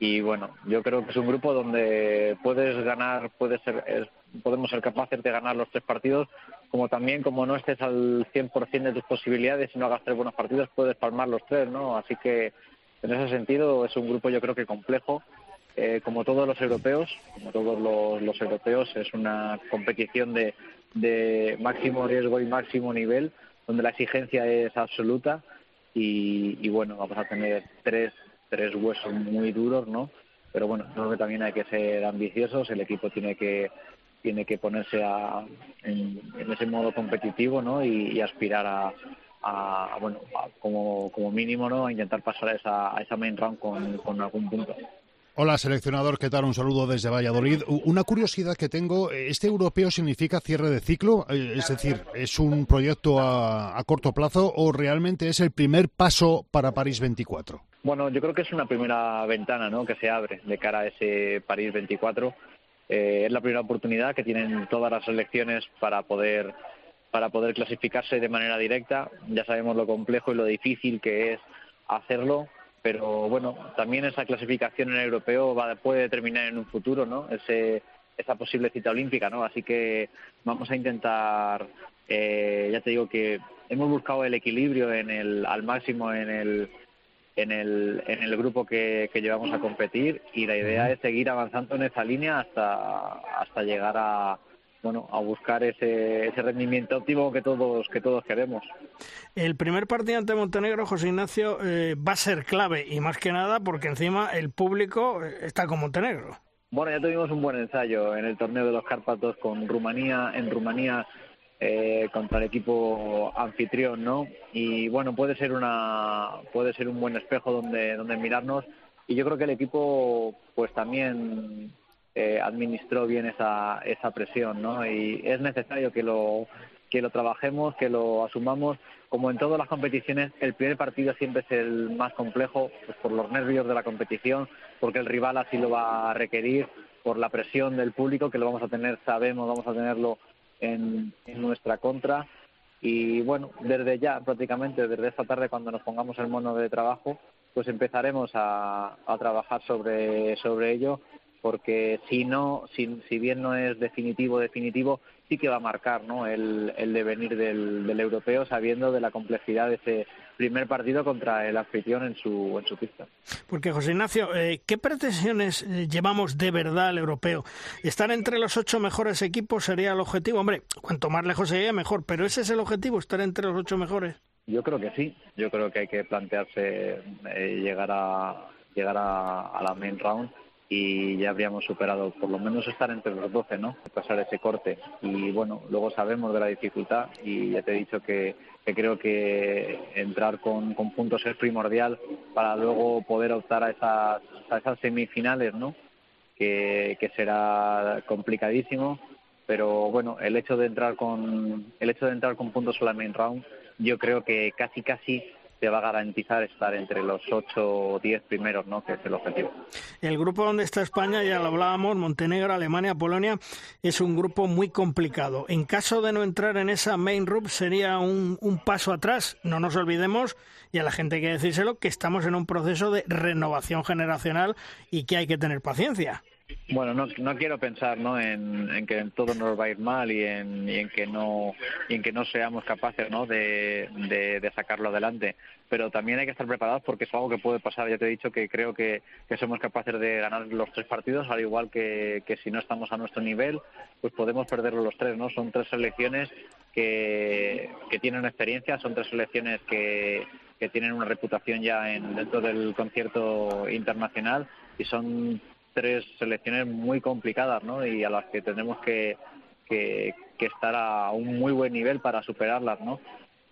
y bueno, yo creo que es un grupo donde puedes ganar, puedes ser, podemos ser capaces de ganar los tres partidos, como también como no estés al 100% de tus posibilidades y no hagas tres buenos partidos, puedes palmar los tres, ¿no? Así que en ese sentido es un grupo yo creo que complejo, eh, como todos los europeos, como todos los, europeos, es una competición de, de, máximo riesgo y máximo nivel, donde la exigencia es absoluta y, bueno, vamos a tener tres, tres huesos muy duros, ¿no? Pero bueno, creo que también hay que ser ambiciosos, el equipo tiene que tiene que ponerse a, en, ese modo competitivo, ¿no? y aspirar a, a, bueno, como, como mínimo, ¿no? A intentar pasar a esa, a esa main round con, con algún punto. Hola, seleccionador, ¿qué tal? Un saludo desde Valladolid. Una curiosidad que tengo, ¿este europeo significa cierre de ciclo? Eh, es decir, ¿es un proyecto a, a, corto plazo o realmente es el primer paso para París 24? Bueno, yo creo que es una primera ventana ¿no? que se abre de cara a ese París 24. Eh, es la primera oportunidad que tienen todas las selecciones para poder para poder clasificarse de manera directa. Ya sabemos lo complejo y lo difícil que es hacerlo, pero bueno, también esa clasificación en el europeo va, puede determinar en un futuro, ¿no? Ese, esa posible cita olímpica, ¿no? Así que vamos a intentar, eh, ya te digo que hemos buscado el equilibrio en el, al máximo en el, en el, en el grupo que, que llevamos a competir y la idea es seguir avanzando en esa línea hasta, hasta llegar a, bueno, a buscar ese, ese rendimiento óptimo que todos que todos queremos. El primer partido ante Montenegro, José Ignacio, eh, va a ser clave y más que nada porque encima el público eh, está con Montenegro. Bueno, ya tuvimos un buen ensayo en el torneo de los Cárpatos con Rumanía, en Rumanía eh, contra el equipo anfitrión, ¿no? Y bueno, puede ser una puede ser un buen espejo donde donde mirarnos y yo creo que el equipo pues también eh, administró bien esa, esa presión, ¿no? Y es necesario que lo, que lo trabajemos, que lo asumamos. Como en todas las competiciones, el primer partido siempre es el más complejo, pues por los nervios de la competición, porque el rival así lo va a requerir, por la presión del público que lo vamos a tener, sabemos, vamos a tenerlo en, en nuestra contra. Y bueno, desde ya, prácticamente, desde esta tarde, cuando nos pongamos el mono de trabajo, pues empezaremos a, a trabajar sobre, sobre ello porque si no, si, si bien no es definitivo, definitivo, sí que va a marcar ¿no? el, el devenir del, del, europeo, sabiendo de la complejidad de ese primer partido contra el anfitrión en su, en su pista. Porque, José Ignacio, eh, ¿qué pretensiones eh, llevamos de verdad al europeo? ¿Estar entre los ocho mejores equipos sería el objetivo? Hombre, cuanto más lejos sería, mejor, pero ¿ese es el objetivo, estar entre los ocho mejores? Yo creo que sí, yo creo que hay que plantearse eh, llegar a llegar a, a la main round y ya habríamos superado por lo menos estar entre los 12, ¿no? Pasar ese corte. Y bueno, luego sabemos de la dificultad y ya te he dicho que, creo que entrar con, con, puntos es primordial para luego poder optar a esas, a esas semifinales, ¿no? Que, que será complicadísimo, pero bueno, el hecho de entrar con el hecho de entrar con puntos en la main round, yo creo que casi casi te va a garantizar estar entre los 8 o 10 primeros, ¿no? que es el objetivo. El grupo donde está España, ya lo hablábamos, Montenegro, Alemania, Polonia, es un grupo muy complicado. En caso de no entrar en esa main group sería un, un paso atrás. No nos olvidemos, y a la gente hay que decírselo, que estamos en un proceso de renovación generacional y que hay que tener paciencia. Bueno, no, no quiero pensar ¿no? En, en, que todo nos va a ir mal y en, y en que no y en que no seamos capaces ¿no? de, de, sacarlo adelante. Pero también hay que estar preparados porque es algo que puede pasar. Ya te he dicho que creo que, que somos capaces de ganar los tres partidos, al igual que, que si no estamos a nuestro nivel, pues podemos perder los tres. ¿no? Son tres selecciones que, que tienen experiencia, son tres selecciones que, que tienen una reputación ya en, dentro del concierto internacional y son tres selecciones muy complicadas ¿no? y a las que tenemos que, que, que estar a un muy buen nivel para superarlas. ¿no?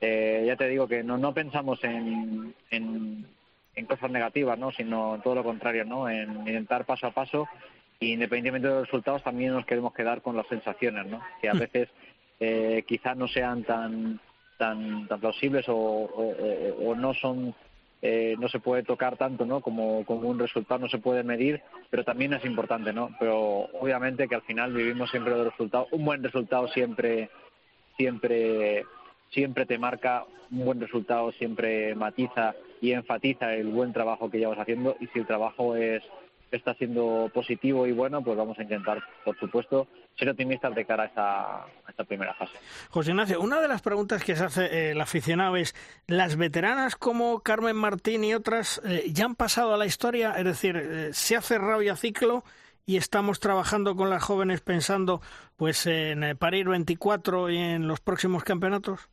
Eh, ya te digo que no, no pensamos en, en, en, cosas negativas, ¿no? sino todo lo contrario, ¿no? en intentar paso a paso y independientemente de los resultados también nos queremos quedar con las sensaciones, ¿no? que a veces eh, quizás no sean tan tan, tan plausibles o, o, o, o no son eh, no se puede tocar tanto no como, como un resultado no se puede medir pero también es importante no pero obviamente que al final vivimos siempre los resultados un buen resultado siempre siempre siempre te marca un buen resultado siempre matiza y enfatiza el buen trabajo que llevas haciendo y si el trabajo es está siendo positivo y bueno, pues vamos a intentar, por supuesto, ser optimistas de cara a esta, a esta primera fase. José Ignacio, una de las preguntas que se hace eh, el aficionado es, ¿las veteranas como Carmen Martín y otras eh, ya han pasado a la historia? Es decir, eh, ¿se ha cerrado ya ciclo? y estamos trabajando con las jóvenes pensando pues en parir 24 y en los próximos campeonatos?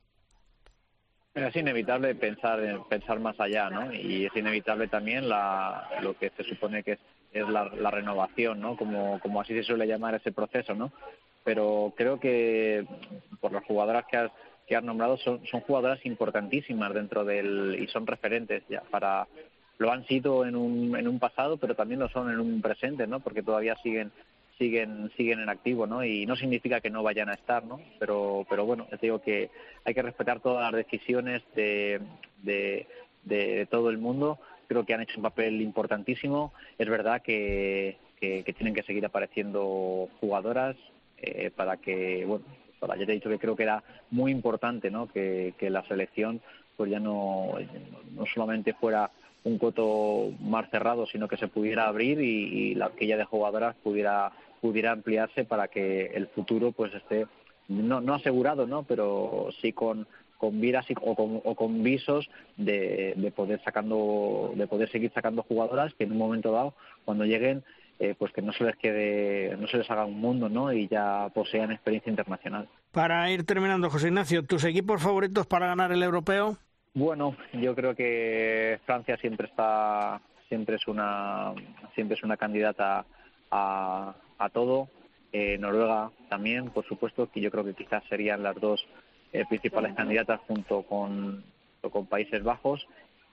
Es inevitable pensar pensar más allá, ¿no? Y es inevitable también la, lo que se supone que es es la, la, renovación, ¿no? Como, como así se suele llamar ese proceso, ¿no? Pero creo que por las jugadoras que has, que has nombrado son, son jugadoras importantísimas dentro del y son referentes ya para lo han sido en un, en un pasado, pero también lo son en un presente, ¿no? Porque todavía siguen siguen siguen en activo, ¿no? Y no significa que no vayan a estar, ¿no? Pero pero bueno, te digo que hay que respetar todas las decisiones de, de, de todo el mundo creo que han hecho un papel importantísimo. Es verdad que, que, que tienen que seguir apareciendo jugadoras eh, para que, bueno, para, ya te he dicho que creo que era muy importante ¿no? que, la selección pues ya no, no solamente fuera un coto más cerrado, sino que se pudiera abrir y, y la horquilla de jugadoras pudiera pudiera ampliarse para que el futuro pues esté no, no asegurado, ¿no? pero sí con, con viras o con, o con visos de, de, poder sacando de poder seguir sacando jugadoras que en un momento dado cuando lleguen eh, pues que no se les quede, no se les haga un mundo, ¿no? Y ya posean experiencia internacional. Para ir terminando, José Ignacio, ¿tus equipos favoritos para ganar el europeo? Bueno, yo creo que Francia siempre está, siempre es una, siempre es una candidata a, a todo. Eh, Noruega también, por supuesto, que yo creo que quizás serían las dos eh, principales candidatas junto con, con Países Bajos.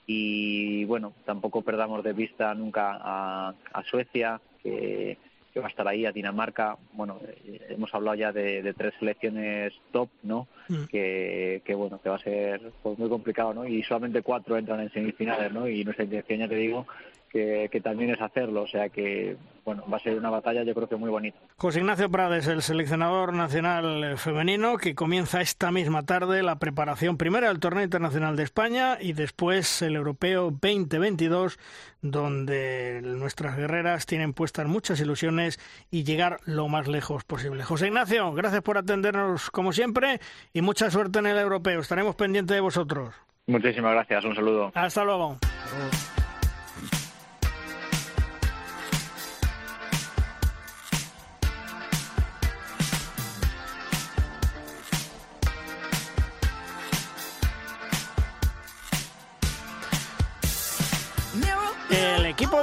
Y bueno, tampoco perdamos de vista nunca a, a Suecia, que, que va a estar ahí, a Dinamarca. Bueno, eh, hemos hablado ya de, de tres selecciones top, ¿no? Mm. Que, que, bueno, que va a ser pues, muy complicado, ¿no? Y solamente cuatro entran en semifinales, ¿no? Y nuestra intención, ya te digo, que, que, también es hacerlo. O sea que, bueno, va a ser una batalla yo creo que muy bonita. José Ignacio Prades, el seleccionador nacional femenino, que comienza esta misma tarde la preparación primero del Torneo Internacional de España y después el Europeo 2022, donde nuestras guerreras tienen puestas muchas ilusiones y llegar lo más lejos posible. José Ignacio, gracias por atendernos como siempre y mucha suerte en el Europeo. Estaremos pendientes de vosotros. Muchísimas gracias, un saludo. Hasta luego.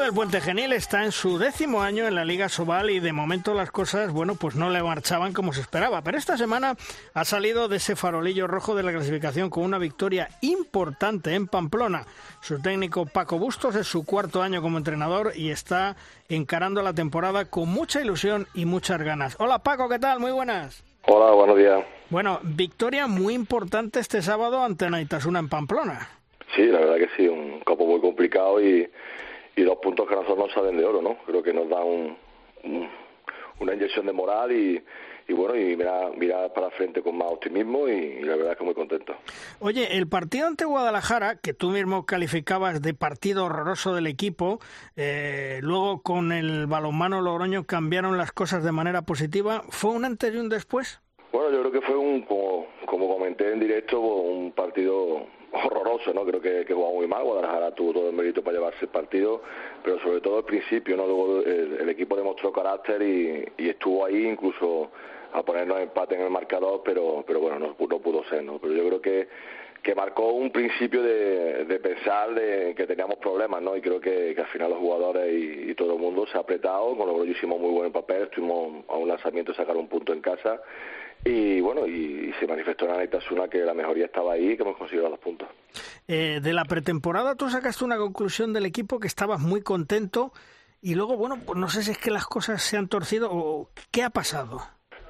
El Puente Genil está en su décimo año en la Liga Sobal y de momento las cosas, bueno, pues no le marchaban como se esperaba. Pero esta semana ha salido de ese farolillo rojo de la clasificación con una victoria importante en Pamplona. Su técnico Paco Bustos es su cuarto año como entrenador y está encarando la temporada con mucha ilusión y muchas ganas. Hola Paco, ¿qué tal? Muy buenas. Hola, buenos días. Bueno, victoria muy importante este sábado ante Naitasuna en Pamplona. Sí, la verdad que sí, un campo muy complicado y, y dos puntos que a nosotros nos salen de oro, ¿no? Creo que nos da un, un, una inyección de moral y, y bueno, y mirar, mirar para frente con más optimismo y, y, la verdad es que muy contento. Oye, el partido ante Guadalajara, que tú mismo calificabas de partido horroroso del equipo, eh, luego con el balonmano Logroño cambiaron las cosas de manera positiva, ¿fue un antes y un después? Bueno, yo creo que fue un, como, como comenté en directo, un partido horroroso, ¿no? Creo que, que jugó muy mal, Guadalajara tuvo todo el mérito para llevarse el partido, pero sobre todo al principio, ¿no? Luego el, equipo demostró carácter y, y, estuvo ahí incluso a ponernos empate en el marcador, pero pero bueno, no, no pudo ser, ¿no? Pero yo creo que que marcó un principio de, de pensar de que teníamos problemas, ¿no? Y creo que, que al final los jugadores y, y, todo el mundo se ha apretado, con lo que hicimos muy buen papel, estuvimos a un lanzamiento de sacar un punto en casa y bueno, y, y se manifestó en Anaitasuna que la mejoría estaba ahí y que hemos conseguido los puntos. Eh, de la pretemporada tú sacaste una conclusión del equipo que estabas muy contento y luego, bueno, pues no sé si es que las cosas se han torcido o qué ha pasado.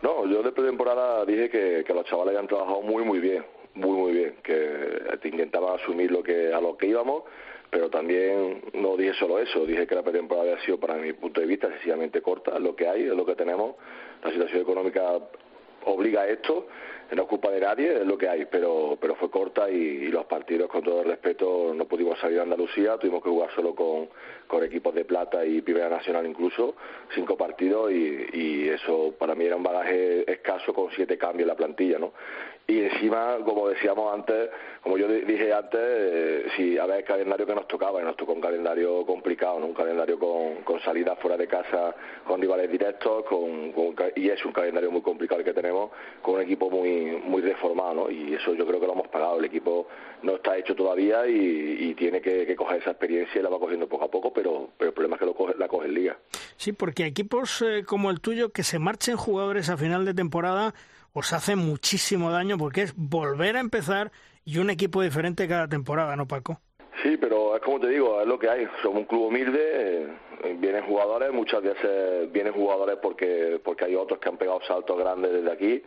No, yo de pretemporada dije que, que los chavales han trabajado muy, muy bien, muy, muy bien, que intentaban asumir lo que a lo que íbamos, pero también no dije solo eso, dije que la pretemporada había sido, para mi punto de vista, excesivamente corta, lo que hay, es lo que tenemos, la situación económica obliga a esto, no es culpa de nadie, es lo que hay, pero, pero fue corta y, y, los partidos, con todo el respeto, no pudimos salir a Andalucía, tuvimos que jugar solo con, con equipos de plata y Primera Nacional incluso, cinco partidos y, y eso para mí era un bagaje escaso con siete cambios en la plantilla, ¿no? Y encima, como decíamos antes, como yo dije antes, eh, si a ver el calendario que nos tocaba, y nos tocó un calendario complicado, ¿no? un calendario con, con salidas fuera de casa, con rivales directos, con, con, y es un calendario muy complicado el que tenemos, con un equipo muy muy reformado, ¿no? y eso yo creo que lo hemos pagado. El equipo no está hecho todavía y, y tiene que, que, coger esa experiencia y la va cogiendo poco a poco, pero, pero el problema es que lo coge, la coge en liga. Sí, porque equipos eh, como el tuyo que se marchen jugadores a final de temporada os hace muchísimo daño porque es volver a empezar y un equipo diferente cada temporada, ¿no, Paco? Sí, pero es como te digo, es lo que hay. Somos un club humilde, eh, vienen jugadores, muchas veces vienen jugadores porque porque hay otros que han pegado saltos grandes desde aquí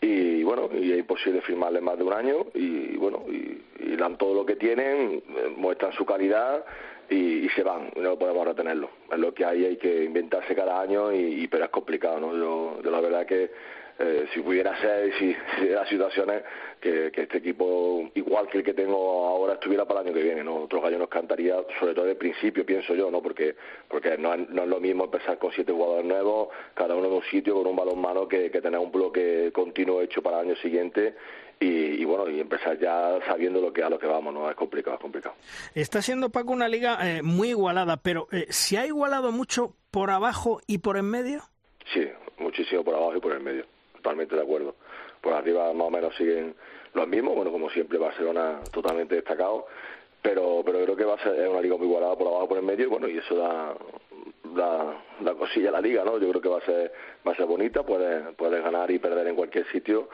y bueno, y es imposible firmarles más de un año y bueno, y, y dan todo lo que tienen, eh, muestran su calidad y, y, se van, no podemos retenerlo. Es lo que hay, hay que inventarse cada año, y, y pero es complicado, ¿no? Yo, yo la verdad que eh, si pudiera ser, si, si las situaciones, que, que, este equipo, igual que el que tengo ahora, estuviera para el año que viene, ¿no? Otros gallos nos cantaría, sobre todo de principio, pienso yo, ¿no? Porque, porque no, no es lo mismo empezar con siete jugadores nuevos, cada uno en un sitio, con un balón mano, que, que tener un bloque continuo hecho para el año siguiente y, y, bueno y empezar ya sabiendo lo que a lo que vamos no es complicado es complicado está siendo Paco una liga eh, muy igualada pero eh, se ha igualado mucho por abajo y por en medio sí muchísimo por abajo y por en medio totalmente de acuerdo por arriba más o menos siguen los mismos bueno como siempre Barcelona totalmente destacado pero pero creo que va a ser una liga muy igualada por abajo por en medio bueno y eso da da cosilla a la liga no yo creo que va a ser va a ser bonita puedes puedes ganar y perder en cualquier sitio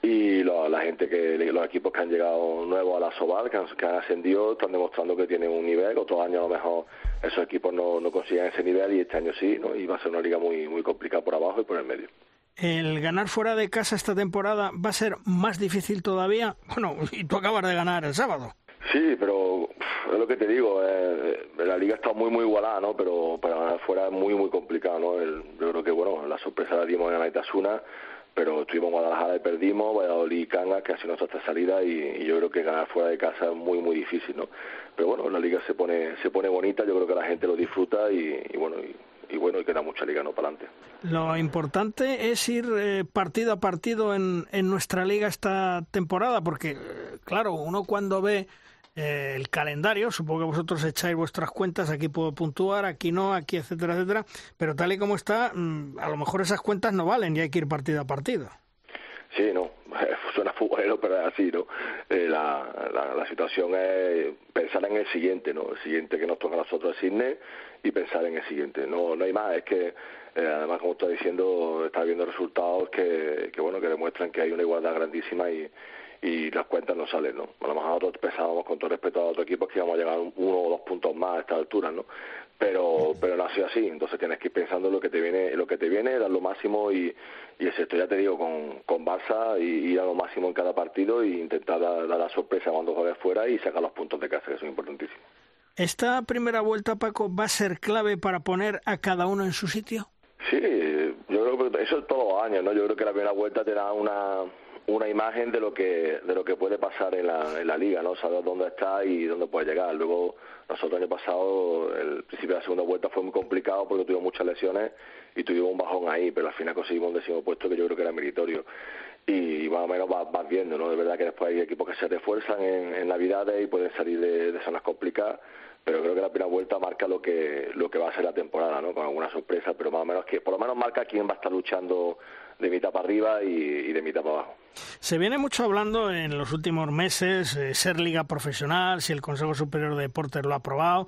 y lo, la gente que los equipos que han llegado nuevos a la Sobal, que han, que han, ascendido, están demostrando que tienen un nivel. Otros años a lo mejor esos equipos no, no consiguen ese nivel y este año sí, ¿no? Y va a ser una liga muy muy complicada por abajo y por el medio. El ganar fuera de casa esta temporada va a ser más difícil todavía. Bueno, y tú acabas de ganar el sábado. Sí, pero es lo que te digo, eh, la liga está muy muy igualada, ¿no? Pero para ganar fuera es muy muy complicado, ¿no? Yo creo que bueno, la sorpresa la dimos en Aitasuna pero estuvimos en Guadalajara y perdimos, Valladolid y Cangas, que ha sido nuestra salida y, y, yo creo que ganar fuera de casa es muy muy difícil, ¿no? Pero bueno, la liga se pone se pone bonita, yo creo que la gente lo disfruta y, y bueno y, y, bueno y queda mucha liga no para adelante. Lo importante es ir eh, partido a partido en, en nuestra liga esta temporada, porque claro, uno cuando ve eh, el calendario. Supongo que vosotros echáis vuestras cuentas, aquí puedo puntuar, aquí no, aquí, etcétera, etcétera. Pero tal y como está, mmm, a lo mejor esas cuentas no valen y hay que ir partido a partido. Sí, no, suena futbolero, pero es así, ¿no? Eh, la, la, la, situación es pensar en el siguiente, ¿no? El siguiente que nos toca a nosotros es y pensar en el siguiente. No, no hay más, es que eh, además, como está diciendo, está viendo resultados que, que, bueno, que demuestran que hay una igualdad grandísima y, y las cuentas no salen, ¿no? A lo mejor nosotros pensábamos con todo respeto a otros equipos que íbamos a llegar uno o dos puntos más a esta altura, ¿no? Pero pero no ha sido así, entonces tienes que ir pensando en lo que te viene, en lo que te viene, dar lo máximo y, y es esto, ya te digo, con, con Barça y ir a lo máximo en cada partido e intentar dar, dar la sorpresa cuando juegues fuera y sacar los puntos de casa, que son importantísimos. ¿Esta primera vuelta, Paco, va a ser clave para poner a cada uno en su sitio? Sí, yo creo que eso es todos los años, ¿no? Yo creo que la primera vuelta te da una una imagen de lo que de lo que puede pasar en la, en la liga, ¿no? Saber dónde está y dónde puede llegar. Luego nosotros el año pasado el principio de la segunda vuelta fue muy complicado porque tuvimos muchas lesiones y tuvimos un bajón ahí, pero al final conseguimos un décimo puesto que yo creo que era meritorio. Y más o menos vas, vas viendo, ¿no? De verdad que después hay equipos que se refuerzan en, en Navidades y pueden salir de, zonas complicadas pero creo que la primera vuelta marca lo que lo que va a ser la temporada, ¿no? Con alguna sorpresa, pero más o menos que por lo menos marca quién va a estar luchando de mitad para arriba y, y de mitad para abajo. Se viene mucho hablando en los últimos meses eh, ser liga profesional, si el Consejo Superior de Deportes lo ha aprobado.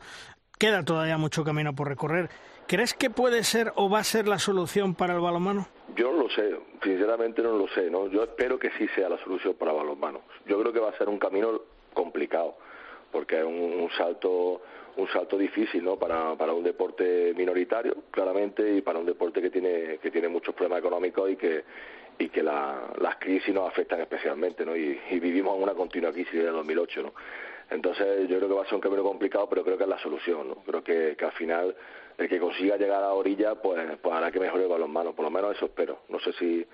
Queda todavía mucho camino por recorrer. ¿Crees que puede ser o va a ser la solución para el balonmano? Yo no lo sé, sinceramente no lo sé, ¿no? Yo espero que sí sea la solución para el balonmano. Yo creo que va a ser un camino complicado porque es un, un salto un salto difícil ¿no? para, para un deporte minoritario claramente y para un deporte que tiene que tiene muchos problemas económicos y que y que la, las crisis nos afectan especialmente ¿no? y, y vivimos en una continua crisis desde 2008 ¿no? entonces yo creo que va a ser un camino complicado pero creo que es la solución ¿no? creo que, que al final el que consiga llegar a la orilla pues, pues hará que mejore el balonmano por lo menos eso espero no sé si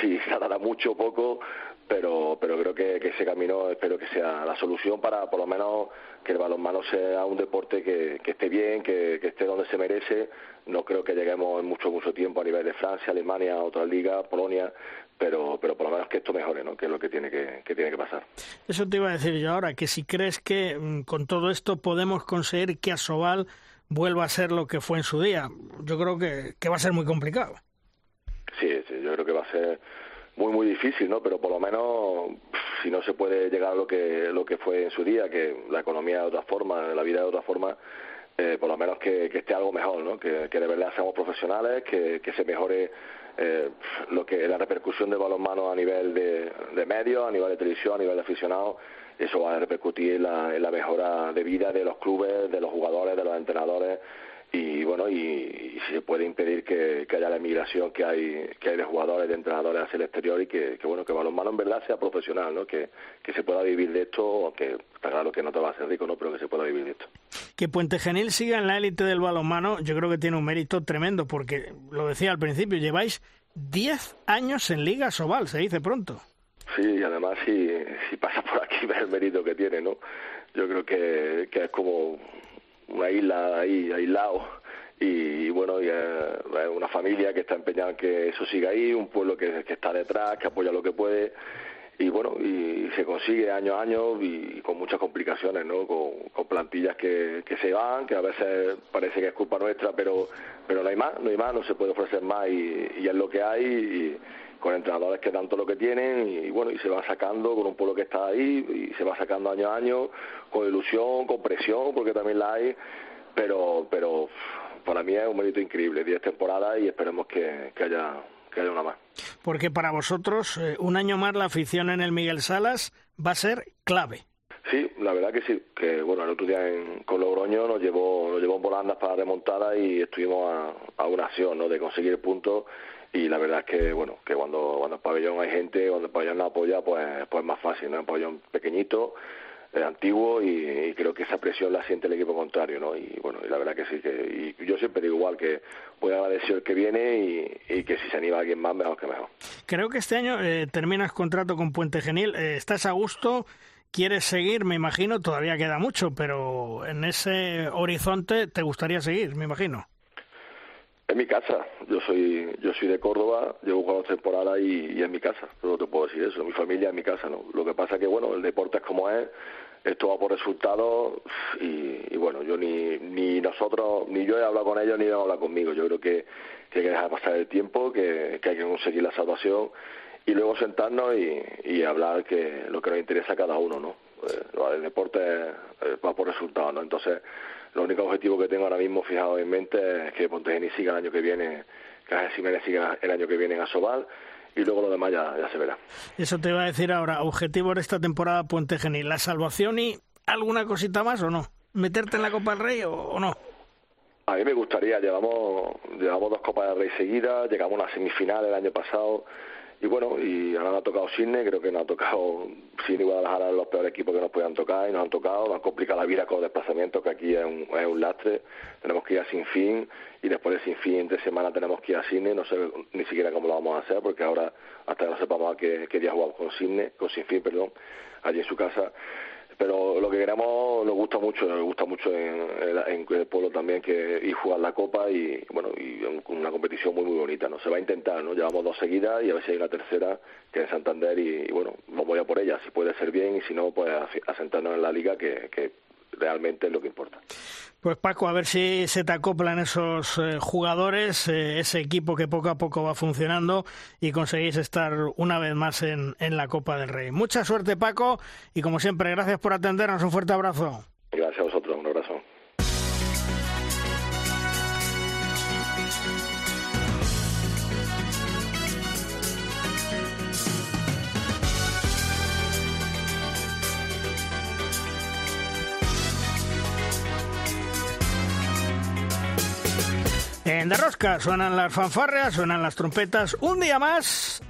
si tardará mucho o poco pero pero creo que, que, ese camino espero que sea la solución para por lo menos que el balonmano sea un deporte que, que esté bien, que, que, esté donde se merece. No creo que lleguemos en mucho mucho tiempo a nivel de Francia, Alemania, otras ligas, Polonia, pero pero por lo menos que esto mejore, ¿no? Que es lo que tiene que, que tiene que pasar. Eso te iba a decir yo ahora, que si crees que mm, con todo esto podemos conseguir que Asobal vuelva a ser lo que fue en su día, yo creo que, que va a ser muy complicado. Sí, sí, yo creo que va a ser muy muy difícil no pero por lo menos si no se puede llegar a lo que lo que fue en su día que la economía de otra forma la vida de otra forma eh, por lo menos que, que, esté algo mejor no que, que de verdad seamos profesionales que, que se mejore eh, lo que la repercusión del balonmano a nivel de, de medios a nivel de televisión a nivel de aficionados eso va a repercutir en la, en la mejora de vida de los clubes de los jugadores de los entrenadores. Y bueno y, y se puede impedir que, haya la emigración que hay que hay de jugadores de entrenadores hacia el exterior y que, bueno que balonmano en verdad sea profesional no que, que se pueda vivir de esto aunque está claro que no te va a hacer rico no pero que se pueda vivir de esto. Que Puente Genil siga en la élite del balonmano yo creo que tiene un mérito tremendo porque lo decía al principio lleváis 10 años en Liga Sobal, se dice pronto. Sí, y además si, si pasa por aquí ve el mérito que tiene, ¿no? Yo creo que, que es como una isla ahí, aislado, y, bueno, y es, una familia que está empeñada en que eso siga ahí, un pueblo que, que está detrás, que apoya lo que puede, y bueno, y se consigue año a año y con muchas complicaciones, ¿no? Con, con plantillas que, que se van, que a veces parece que es culpa nuestra, pero pero no hay más, no hay más, no se puede ofrecer más y, y es lo que hay y con entrenadores que tanto lo que tienen y, bueno, y se va sacando con un pueblo que está ahí y se va sacando año a año con ilusión, con presión, porque también la hay, pero pero para mí es un mérito increíble, 10 temporadas y esperemos que, que haya que haya una más. Porque para vosotros, eh, un año más la afición en el Miguel Salas va a ser clave. Sí, la verdad que sí, que bueno, el otro día en, con Logroño nos llevó, nos llevó en volandas para remontada y estuvimos a, a una acción ¿no? de conseguir puntos y la verdad es que bueno, que cuando, cuando el pabellón hay gente, cuando el pabellón no apoya, pues, pues es más fácil, ¿no? Un pabellón pequeñito, eh, antiguo y, creo que esa presión la siente el equipo contrario, ¿no? Y bueno, y la verdad que sí, que y yo siempre digo igual que voy a agradecer el que viene y, que si se anima alguien más, mejor que mejor. Creo que este año eh, terminas contrato con Puente Genil, eh, estás a gusto, quieres seguir, me imagino, todavía queda mucho, pero en ese horizonte te gustaría seguir, me imagino. En mi casa, yo soy yo soy de Córdoba, llevo cuatro temporadas y, y en mi casa, no te puedo decir eso, mi familia en mi casa, ¿no? Lo que pasa que, bueno, el deporte es como es, esto va por resultados y, y, bueno, yo ni, ni nosotros, ni yo he hablado con ellos ni ellos han hablado conmigo. Yo creo que, que hay que dejar pasar el tiempo, que, que hay que conseguir la salvación y luego sentarnos y, y hablar que lo que nos interesa a cada uno, ¿no? Eh, el deporte eh, va por resultados, ¿no? Entonces, lo único objetivo que tengo ahora mismo fijado en mente es que Pontegeni siga el año que viene, que Jiménez siga el año que viene en Asobal y luego lo demás ya, ya se verá. Eso te iba a decir ahora, objetivo de esta temporada Puente Genil, la salvación y alguna cosita más o no, meterte en la Copa del Rey o, o no. A mí me gustaría, llevamos, llevamos dos Copas del Rey seguidas, llegamos a una semifinal el año pasado y bueno, y ahora nos ha tocado Sydney, creo que nos ha tocado Sydney Guadalajara los peores equipos que nos podían tocar y nos han tocado, nos han complicado la vida con los desplazamientos, que aquí es un, es un lastre, tenemos que ir a Sin Fin y después de Sin Fin entre semana tenemos que ir a Sydney, no sé ni siquiera cómo lo vamos a hacer porque ahora hasta que no sepamos a qué, qué día jugamos con Sydney, con Sin Fin, perdón, allí en su casa pero lo que queremos nos gusta mucho, nos gusta mucho en, en, el pueblo también que y jugar la copa y bueno y una competición muy muy bonita, no se va a intentar, no llevamos dos seguidas y a ver si hay una tercera que es Santander y, y bueno vamos a por ella, si puede ser bien y si no pues asentarnos en la liga que, que realmente es lo que importa. Pues Paco, a ver si se te acoplan esos eh, jugadores, eh, ese equipo que poco a poco va funcionando y conseguís estar una vez más en, en la Copa del Rey. Mucha suerte Paco y como siempre, gracias por atendernos. Un fuerte abrazo. Gracias a vosotros, En De Rosca suenan las fanfarrias, suenan las trompetas. Un día más,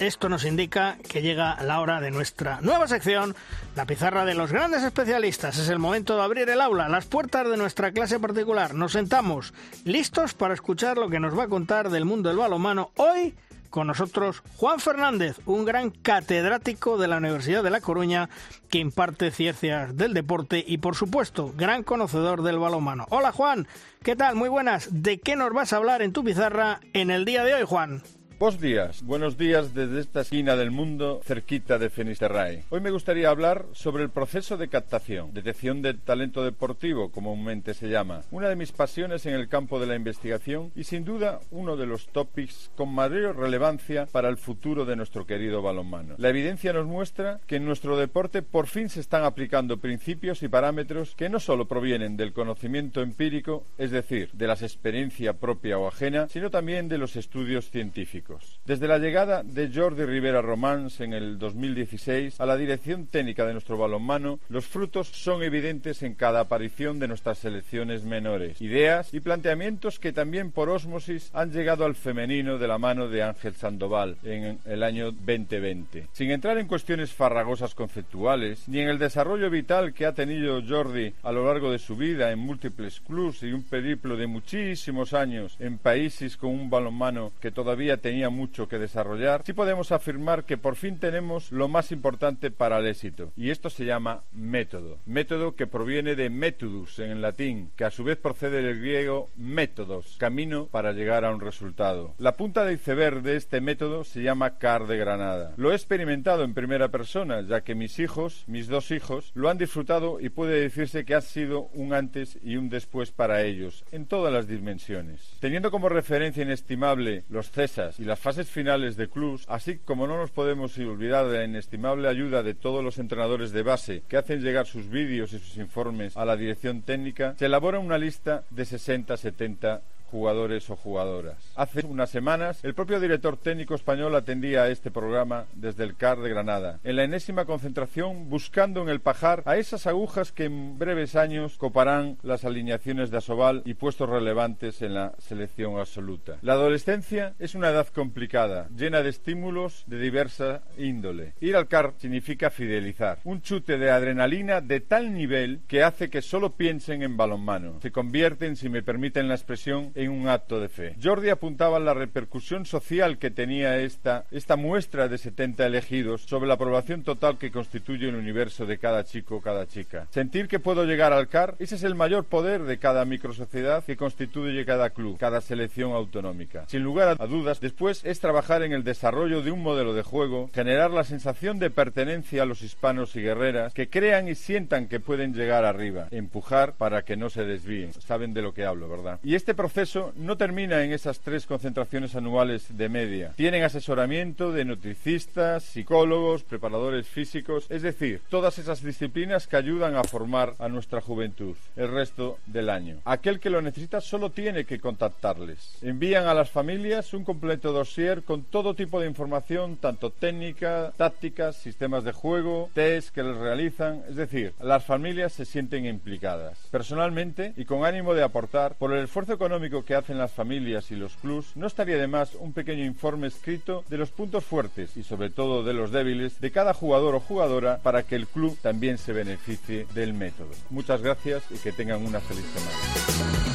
esto nos indica que llega la hora de nuestra nueva sección, la pizarra de los grandes especialistas. Es el momento de abrir el aula, las puertas de nuestra clase particular. Nos sentamos listos para escuchar lo que nos va a contar del mundo del balonmano hoy con nosotros Juan Fernández, un gran catedrático de la Universidad de La Coruña que imparte ciencias del deporte y por supuesto gran conocedor del balonmano. Hola Juan, ¿qué tal? Muy buenas. ¿De qué nos vas a hablar en tu pizarra en el día de hoy, Juan? Buenos días, buenos días desde esta esquina del mundo cerquita de Finisterrae. Hoy me gustaría hablar sobre el proceso de captación, detección de talento deportivo, comúnmente se llama, una de mis pasiones en el campo de la investigación y sin duda uno de los topics con mayor relevancia para el futuro de nuestro querido balonmano. La evidencia nos muestra que en nuestro deporte por fin se están aplicando principios y parámetros que no solo provienen del conocimiento empírico, es decir, de la experiencia propia o ajena, sino también de los estudios científicos. Desde la llegada de Jordi Rivera Romans en el 2016 a la dirección técnica de nuestro balonmano, los frutos son evidentes en cada aparición de nuestras selecciones menores. Ideas y planteamientos que también por ósmosis han llegado al femenino de la mano de Ángel Sandoval en el año 2020. Sin entrar en cuestiones farragosas conceptuales, ni en el desarrollo vital que ha tenido Jordi a lo largo de su vida en múltiples clubs y un periplo de muchísimos años en países con un balonmano que todavía tenía tenía mucho que desarrollar, sí podemos afirmar que por fin tenemos lo más importante para el éxito, y esto se llama método. Método que proviene de methodus en latín, que a su vez procede del griego métodos, camino para llegar a un resultado. La punta de iceberg de este método se llama CAR de Granada. Lo he experimentado en primera persona, ya que mis hijos, mis dos hijos, lo han disfrutado y puede decirse que ha sido un antes y un después para ellos, en todas las dimensiones. Teniendo como referencia inestimable los CESAS y las fases finales de Clus, así como no nos podemos olvidar de la inestimable ayuda de todos los entrenadores de base que hacen llegar sus vídeos y sus informes a la dirección técnica, se elabora una lista de 60-70 jugadores o jugadoras. Hace unas semanas, el propio director técnico español atendía a este programa desde el CAR de Granada, en la enésima concentración buscando en el pajar a esas agujas que en breves años coparán las alineaciones de Asobal y puestos relevantes en la selección absoluta. La adolescencia es una edad complicada, llena de estímulos de diversa índole. Ir al CAR significa fidelizar, un chute de adrenalina de tal nivel que hace que solo piensen en balonmano. Se convierten, si me permiten la expresión, en un acto de fe. Jordi apuntaba la repercusión social que tenía esta, esta muestra de 70 elegidos sobre la aprobación total que constituye el universo de cada chico cada chica. Sentir que puedo llegar al CAR, ese es el mayor poder de cada microsociedad que constituye cada club, cada selección autonómica. Sin lugar a dudas, después es trabajar en el desarrollo de un modelo de juego, generar la sensación de pertenencia a los hispanos y guerreras que crean y sientan que pueden llegar arriba, empujar para que no se desvíen. Saben de lo que hablo, ¿verdad? Y este proceso no termina en esas tres concentraciones anuales de media. Tienen asesoramiento de nutricistas, psicólogos, preparadores físicos, es decir, todas esas disciplinas que ayudan a formar a nuestra juventud el resto del año. Aquel que lo necesita solo tiene que contactarles. Envían a las familias un completo dossier con todo tipo de información, tanto técnica, tácticas, sistemas de juego, test que les realizan, es decir, las familias se sienten implicadas. Personalmente, y con ánimo de aportar, por el esfuerzo económico que hacen las familias y los clubs, no estaría de más un pequeño informe escrito de los puntos fuertes y sobre todo de los débiles de cada jugador o jugadora para que el club también se beneficie del método. Muchas gracias y que tengan una feliz semana.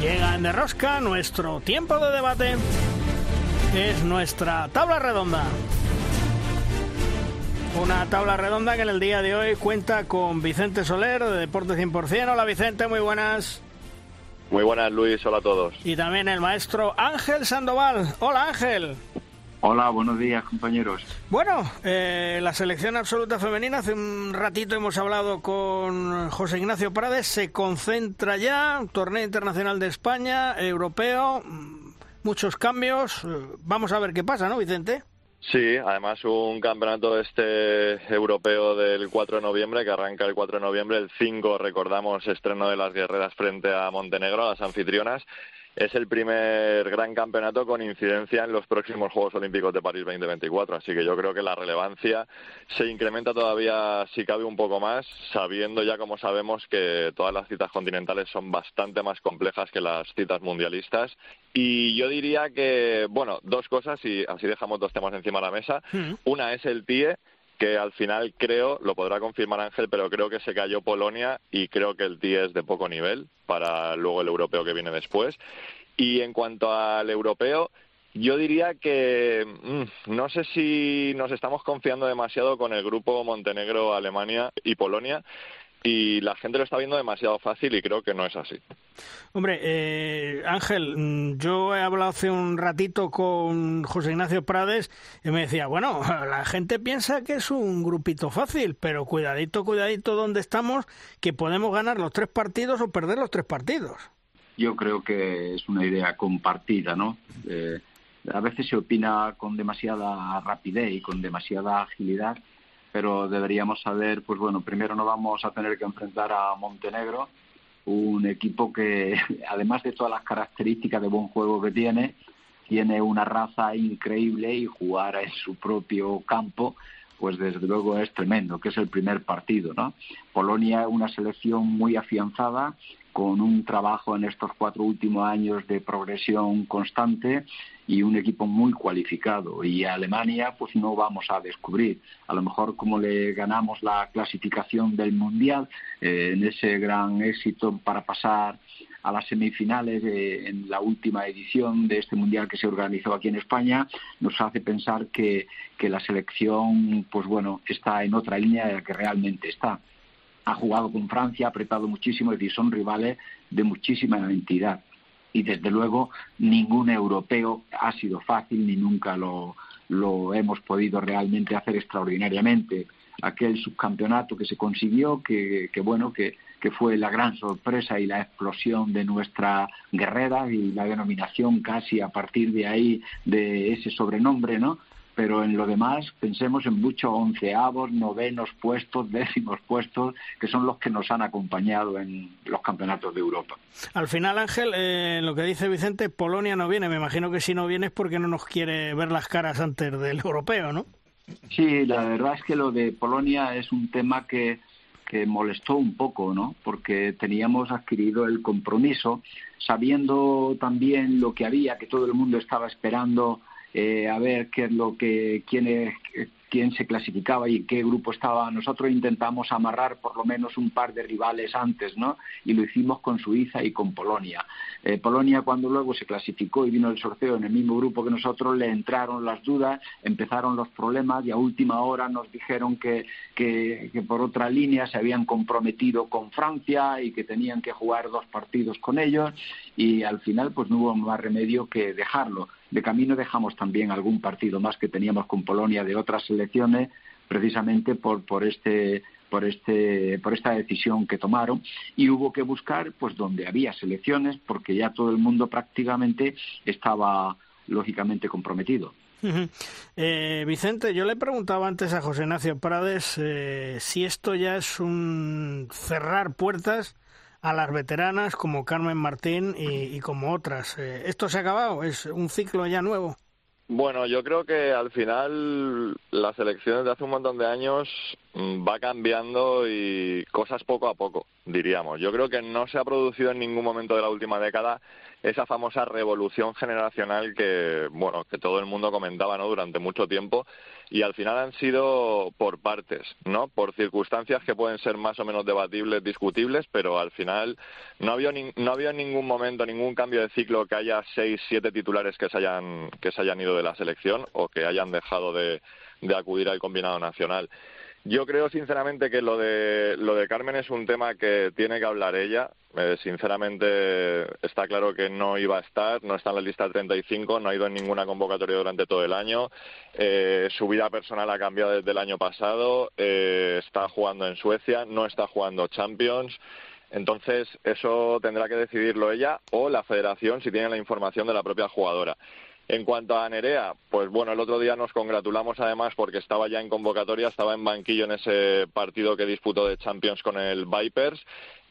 Llega en De Rosca nuestro tiempo de debate es nuestra tabla redonda. Una tabla redonda que en el día de hoy cuenta con Vicente Soler de Deporte 100%. Hola Vicente, muy buenas. Muy buenas Luis, hola a todos. Y también el maestro Ángel Sandoval. Hola Ángel. Hola, buenos días compañeros. Bueno, eh, la selección absoluta femenina, hace un ratito hemos hablado con José Ignacio Prades, se concentra ya, torneo internacional de España, europeo, muchos cambios. Vamos a ver qué pasa, ¿no, Vicente? Sí, además un campeonato este europeo del 4 de noviembre que arranca el 4 de noviembre, el 5 recordamos estreno de las guerreras frente a Montenegro, a las anfitrionas es el primer gran campeonato con incidencia en los próximos Juegos Olímpicos de París 2024. Así que yo creo que la relevancia se incrementa todavía, si cabe, un poco más, sabiendo ya, como sabemos, que todas las citas continentales son bastante más complejas que las citas mundialistas. Y yo diría que, bueno, dos cosas, y así dejamos dos temas encima de la mesa. Mm. Una es el TIE, que al final creo, lo podrá confirmar Ángel, pero creo que se cayó Polonia y creo que el TIE es de poco nivel para luego el europeo que viene después. Y en cuanto al europeo, yo diría que mm, no sé si nos estamos confiando demasiado con el grupo Montenegro, Alemania y Polonia y la gente lo está viendo demasiado fácil y creo que no es así. Hombre, eh, Ángel, mm, yo he hablado hace un ratito con José Ignacio Prades y me decía, bueno, la gente piensa que es un grupito fácil, pero cuidadito, cuidadito donde estamos, que podemos ganar los tres partidos o perder los tres partidos. Yo creo que es una idea compartida, ¿no? Eh, a veces se opina con demasiada rapidez y con demasiada agilidad pero deberíamos saber, pues bueno, primero no vamos a tener que enfrentar a Montenegro, un equipo que, además de todas las características de buen juego que tiene, tiene una raza increíble y jugar en su propio campo, pues desde luego es tremendo, que es el primer partido, ¿no? Polonia es una selección muy afianzada, con un trabajo en estos cuatro últimos años de progresión constante y un equipo muy cualificado. Y a Alemania, pues no vamos a descubrir. A lo mejor como le ganamos la clasificación del Mundial, eh, en ese gran éxito para pasar a las semifinales en la última edición de este mundial que se organizó aquí en España nos hace pensar que, que la selección pues bueno está en otra línea de la que realmente está ha jugado con Francia, ha apretado muchísimo, es decir, son rivales de muchísima entidad. Y desde luego ningún europeo ha sido fácil ni nunca lo, lo hemos podido realmente hacer extraordinariamente. Aquel subcampeonato que se consiguió, que, que bueno, que, que fue la gran sorpresa y la explosión de nuestra guerrera y la denominación casi a partir de ahí de ese sobrenombre, ¿no? Pero en lo demás pensemos en muchos onceavos, novenos puestos, décimos puestos, que son los que nos han acompañado en los campeonatos de Europa. Al final, Ángel, eh, lo que dice Vicente, Polonia no viene. Me imagino que si no viene es porque no nos quiere ver las caras antes del europeo, ¿no? Sí, la verdad es que lo de Polonia es un tema que, que molestó un poco, ¿no? Porque teníamos adquirido el compromiso, sabiendo también lo que había, que todo el mundo estaba esperando eh, a ver qué es lo que quién, es, quién se clasificaba y qué grupo estaba. Nosotros intentamos amarrar por lo menos un par de rivales antes, ¿no? Y lo hicimos con Suiza y con Polonia. Eh, Polonia cuando luego se clasificó y vino el sorteo en el mismo grupo que nosotros, le entraron las dudas, empezaron los problemas y a última hora nos dijeron que, que, que por otra línea se habían comprometido con Francia y que tenían que jugar dos partidos con ellos y al final pues no hubo más remedio que dejarlo de camino dejamos también algún partido más que teníamos con Polonia de otras selecciones, precisamente por, por este por este por esta decisión que tomaron y hubo que buscar pues donde había selecciones porque ya todo el mundo prácticamente estaba lógicamente comprometido. Eh, Vicente, yo le preguntaba antes a José Ignacio Prades eh, si esto ya es un cerrar puertas a las veteranas como Carmen Martín y, como otras. Eh, ¿Esto se ha acabado? ¿Es un ciclo ya nuevo? Bueno, yo creo que al final las elecciones de hace un montón de años mm, va cambiando y cosas poco a poco, diríamos. Yo creo que no se ha producido en ningún momento de la última década esa famosa revolución generacional que, bueno, que todo el mundo comentaba, ¿no? Durante mucho tiempo y al final han sido por partes, ¿no? Por circunstancias que pueden ser más o menos debatibles, discutibles, pero al final no había no había en ningún momento ningún cambio de ciclo que haya seis, siete titulares que se hayan que se hayan ido de la selección o que hayan dejado de, de acudir al combinado nacional. Yo creo sinceramente que lo de lo de Carmen es un tema que tiene que hablar ella. Eh, sinceramente está claro que no iba a estar, no está en la lista 35, no ha ido en ninguna convocatoria durante todo el año. Eh, su vida personal ha cambiado desde el año pasado. Eh, está jugando en Suecia, no está jugando Champions. Entonces, eso tendrá que decidirlo ella o la federación si tiene la información de la propia jugadora. En cuanto a Nerea, pues bueno, el otro día nos congratulamos además porque estaba ya en convocatoria, estaba en banquillo en ese partido que disputó de Champions con el Vipers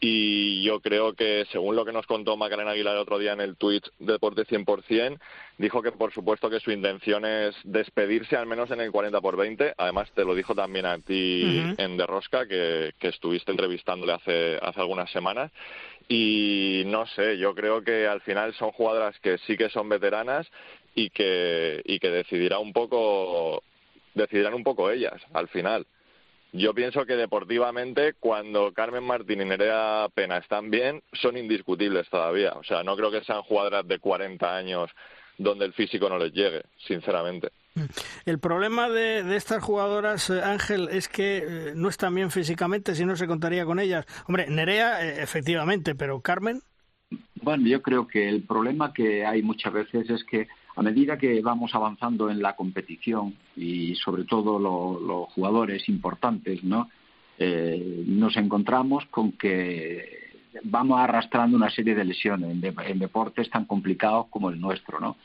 y yo creo que según lo que nos contó Macarena Aguilar el otro día en el Twitch Deporte 100%, dijo que por supuesto que su intención es despedirse al menos en el 40 por 20. Además te lo dijo también a ti en De Rosca, que, que estuviste entrevistándole hace, hace algunas semanas. Y no sé, yo creo que al final son jugadoras que sí que son veteranas y que, y que decidirá un poco, decidirán un poco ellas al final. Yo pienso que deportivamente, cuando Carmen Martín y Nerea Pena están bien, son indiscutibles todavía. O sea, no creo que sean jugadoras de 40 años donde el físico no les llegue, sinceramente. El problema de, estas jugadoras, eh, Ángel, es que eh, no están bien físicamente, si no se contaría con ellas. Hombre, Nerea, eh, efectivamente, pero Carmen. Bueno, yo creo que el problema que hay muchas veces es que a medida que vamos avanzando en la competición y sobre todo los jugadores importantes, ¿no? Eh, nos encontramos con que vamos arrastrando una serie de lesiones en, deportes tan complicados como el nuestro, ¿no?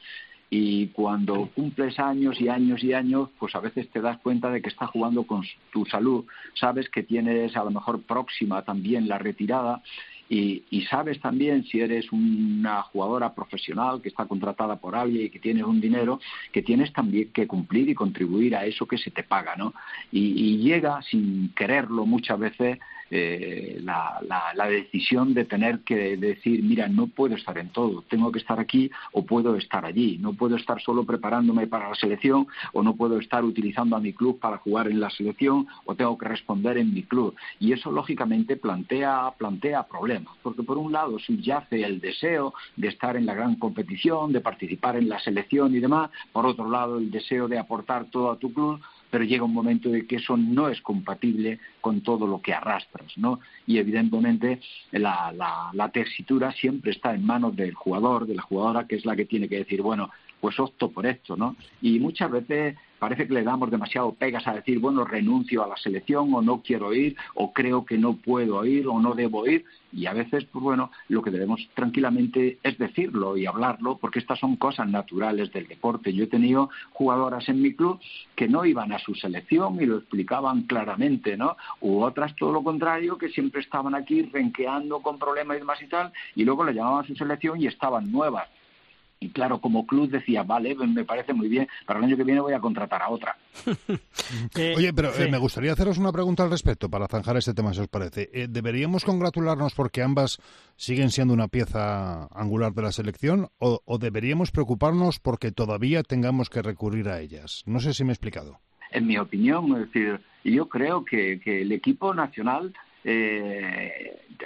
Y cuando cumples años y años y años, pues a veces te das cuenta de que estás jugando con tu salud. Sabes que tienes a lo mejor próxima también la retirada y, y, sabes también si eres una jugadora profesional que está contratada por alguien y que tienes un dinero, que tienes también que cumplir y contribuir a eso que se te paga, ¿no? Y, y llega sin quererlo muchas veces eh, la, la, decisión de tener que decir, mira, no puedo estar en todo, tengo que estar aquí o puedo estar allí, no puedo estar solo preparándome para la selección o no puedo estar utilizando a mi club para jugar en la selección o tengo que responder en mi club. Y eso lógicamente plantea, plantea problemas, porque por un lado subyace el deseo de estar en la gran competición, de participar en la selección y demás, por otro lado el deseo de aportar todo a tu club, pero llega un momento de que eso no es compatible con todo lo que arrastras, ¿no? Y evidentemente la, la, la tesitura siempre está en manos del jugador, de la jugadora, que es la que tiene que decir, bueno, pues opto por esto, ¿no? Y muchas veces parece que le damos demasiado pegas a decir, bueno, renuncio a la selección o no quiero ir o creo que no puedo ir o no debo ir y a veces, pues bueno, lo que debemos tranquilamente es decirlo y hablarlo porque estas son cosas naturales del deporte. Yo he tenido jugadoras en mi club que no iban a su selección y lo explicaban claramente, ¿no? U otras todo lo contrario que siempre estaban aquí renqueando con problemas y demás y tal y luego le llamaban a su selección y estaban nuevas y claro, como club decía, vale, me parece muy bien, para el año que viene voy a contratar a otra. Eh, Oye, pero eh, me gustaría haceros una pregunta al respecto para zanjar este tema, si os parece. Eh, ¿Deberíamos congratularnos porque ambas siguen siendo una pieza angular de la selección o, deberíamos preocuparnos porque todavía tengamos que recurrir a ellas? No sé si me he explicado. En mi opinión, es decir, yo creo que, el equipo nacional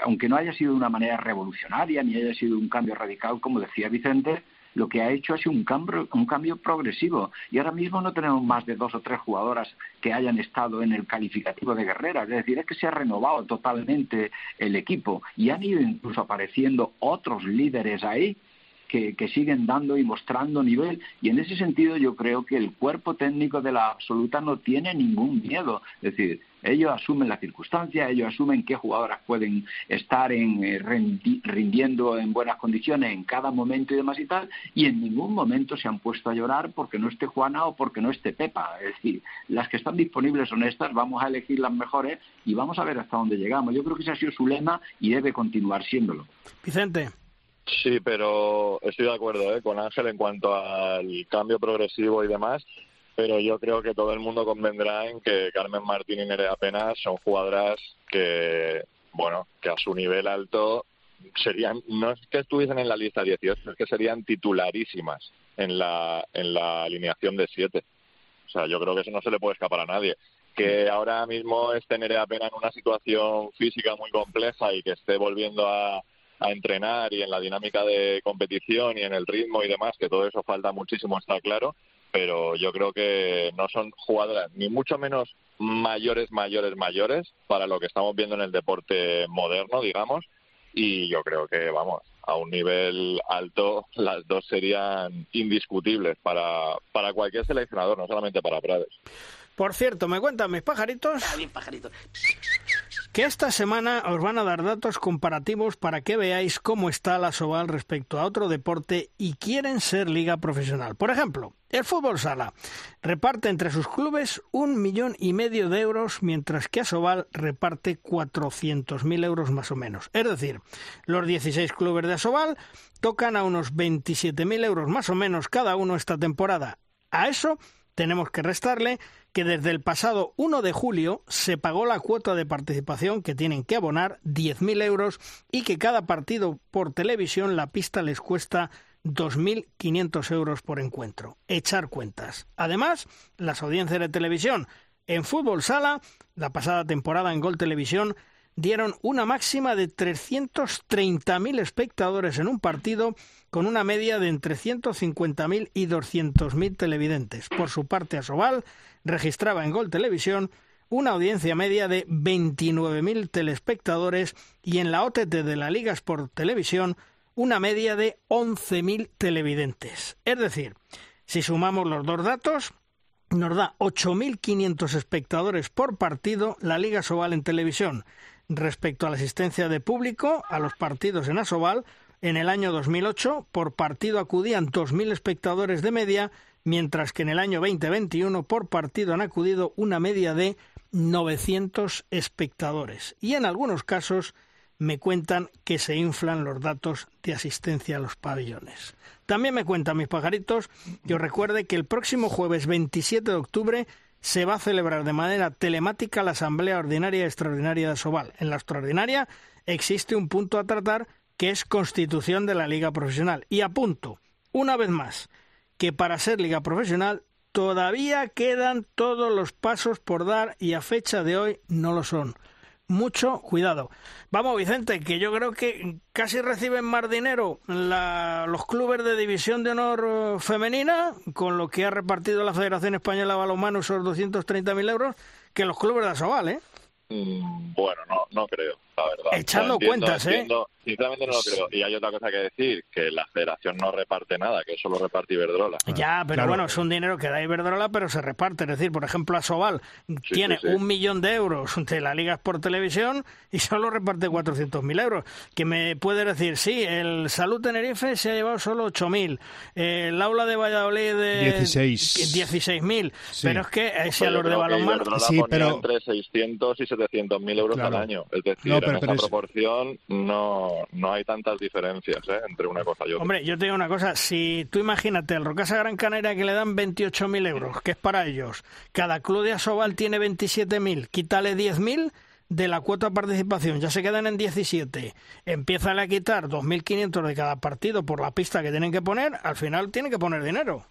aunque no haya sido de una manera revolucionaria ni haya sido un cambio radical, como decía Vicente, lo que ha hecho ha sido un cambio, un cambio progresivo. Y ahora mismo no tenemos más de dos o tres jugadoras que hayan estado en el calificativo de guerreras. Es decir, es que se ha renovado totalmente el equipo y han ido incluso apareciendo otros líderes ahí que, que, siguen dando y mostrando nivel. Y en ese sentido yo creo que el cuerpo técnico de la absoluta no tiene ningún miedo. Es decir, ellos asumen la circunstancia, ellos asumen qué jugadoras pueden estar en, eh, rindiendo en buenas condiciones en cada momento y demás y tal, y en ningún momento se han puesto a llorar porque no esté Juana o porque no esté Pepa. Es decir, las que están disponibles son estas, vamos a elegir las mejores y vamos a ver hasta dónde llegamos. Yo creo que ese ha sido su lema y debe continuar siéndolo. Vicente. Sí, pero estoy de acuerdo ¿eh? con Ángel en cuanto al cambio progresivo y demás pero yo creo que todo el mundo convendrá en que Carmen Martín y Nerea Penas son jugadoras que, bueno, que a su nivel alto serían, no es que estuviesen en la lista 18, es que serían titularísimas en la, en la alineación de 7. O sea, yo creo que eso no se le puede escapar a nadie. Que ahora mismo esté Nerea Pena en una situación física muy compleja y que esté volviendo a, a entrenar y en la dinámica de competición y en el ritmo y demás, que todo eso falta muchísimo, está claro, pero yo creo que no son jugadoras ni mucho menos mayores, mayores, mayores para lo que estamos viendo en el deporte moderno, digamos, y yo creo que, vamos, a un nivel alto las dos serían indiscutibles para, para cualquier seleccionador, no solamente para Prades. Por cierto, me cuentan mis pajaritos. bien, pajaritos que esta semana os van a dar datos comparativos para que veáis cómo está la Soval respecto a otro deporte y quieren ser liga profesional. Por ejemplo, el fútbol sala reparte entre sus clubes un millón y medio de euros, mientras que Asobal reparte 400.000 euros más o menos. Es decir, los 16 clubes de Asobal tocan a unos 27.000 euros más o menos cada uno esta temporada. A eso tenemos que restarle que desde el pasado 1 de julio se pagó la cuota de participación que tienen que abonar 10.000 euros y que cada partido por televisión la pista les cuesta 2.500 euros por encuentro. Echar cuentas. Además, las audiencias de televisión en fútbol sala, la pasada temporada en Gol Televisión, dieron una máxima de 330.000 espectadores en un partido con una media de entre 150.000 y 200.000 televidentes. Por su parte, Asobal registraba en Gol Televisión una audiencia media de 29.000 telespectadores y en la OTT de la Liga Sport Televisión una media de 11.000 televidentes. Es decir, si sumamos los dos datos, nos da 8.500 espectadores por partido la Liga Sobal en televisión. Respecto a la asistencia de público a los partidos en Asobal, en el año 2008 por partido acudían 2.000 espectadores de media, mientras que en el año 2021 por partido han acudido una media de 900 espectadores y en algunos casos me cuentan que se inflan los datos de asistencia a los pabellones. También me cuentan mis pajaritos que os recuerde que el próximo jueves 27 de octubre se va a celebrar de manera telemática la Asamblea Ordinaria y Extraordinaria de Sobal. En la extraordinaria existe un punto a tratar que es constitución de la Liga Profesional. Y apunto, una vez más, que para ser Liga Profesional todavía quedan todos los pasos por dar y a fecha de hoy no lo son mucho cuidado. Vamos, Vicente, que yo creo que casi reciben más dinero los clubes de división de honor eh, femenina, con lo que ha repartido la Federación Española de Balonmano esos 230.000 euros, que los clubes de Asobal, ¿eh? Mm, bueno, no, no creo, la verdad. Echando cuentas, ¿eh? Sinceramente no lo creo. Y hay otra cosa que decir, que la federación no reparte nada, que solo reparte Iberdrola. Ya, pero bueno, es un dinero que da Iberdrola, pero se reparte. Es decir, por ejemplo, Asobal tiene un millón de euros de la Liga por Televisión y solo reparte 400.000 euros. Que me puede decir, sí, el Salud Tenerife se ha llevado solo 8.000, el Aula de Valladolid de 16. 16.000, pero es que eh, si a los de balonmano... Sí, pero... entre 600 y 700.000 euros al año. Es decir, en esa proporción no no, hay tantas diferencias ¿eh? entre una cosa y otra. Hombre, yo te digo una cosa, si tú imagínate el Rocasa Gran Canaria que le dan 28.000 euros, que es para ellos, cada club de Asobal tiene 27.000, quítale 10.000 de la cuota de participación, ya se quedan en 17, empieza a quitar 2.500 de cada partido por la pista que tienen que poner, al final tienen que poner dinero.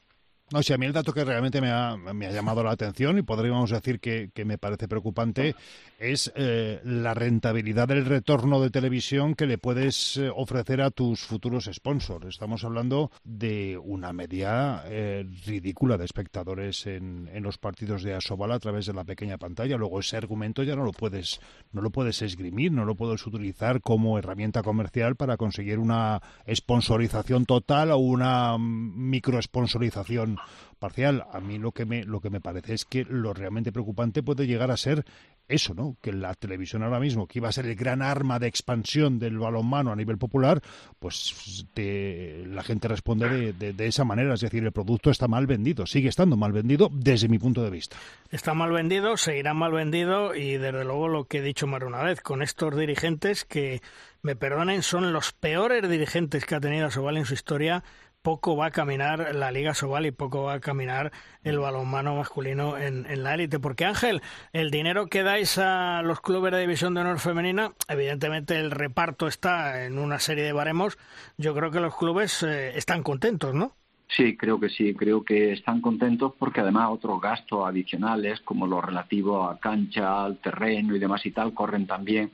No, si a mí el dato que realmente me ha, llamado la atención y podríamos decir que, me parece preocupante es eh, la rentabilidad del retorno de televisión que le puedes eh, ofrecer a tus futuros sponsors. Estamos hablando de una media eh, ridícula de espectadores en, los partidos de Asobal a través de la pequeña pantalla. Luego ese argumento ya no lo puedes no lo puedes esgrimir, no lo puedes utilizar como herramienta comercial para conseguir una sponsorización total o una microesponsorización parcial. A mí lo que me lo que me parece es que lo realmente preocupante puede llegar a ser eso, ¿no? Que la televisión ahora mismo, que iba a ser el gran arma de expansión del balonmano a nivel popular, pues la gente responde de, de, esa manera. Es decir, el producto está mal vendido, sigue estando mal vendido desde mi punto de vista. Está mal vendido, seguirá mal vendido y desde luego lo que he dicho más una vez, con estos dirigentes que, me perdonen, son los peores dirigentes que ha tenido Sobal en su historia poco va a caminar la Liga Sobal y poco va a caminar el balonmano masculino en, la élite. Porque Ángel, el dinero que dais a los clubes de división de honor femenina, evidentemente el reparto está en una serie de baremos. Yo creo que los clubes eh, están contentos, ¿no? Sí, creo que sí, creo que están contentos porque además otros gastos adicionales como lo relativo a cancha, al terreno y demás y tal corren también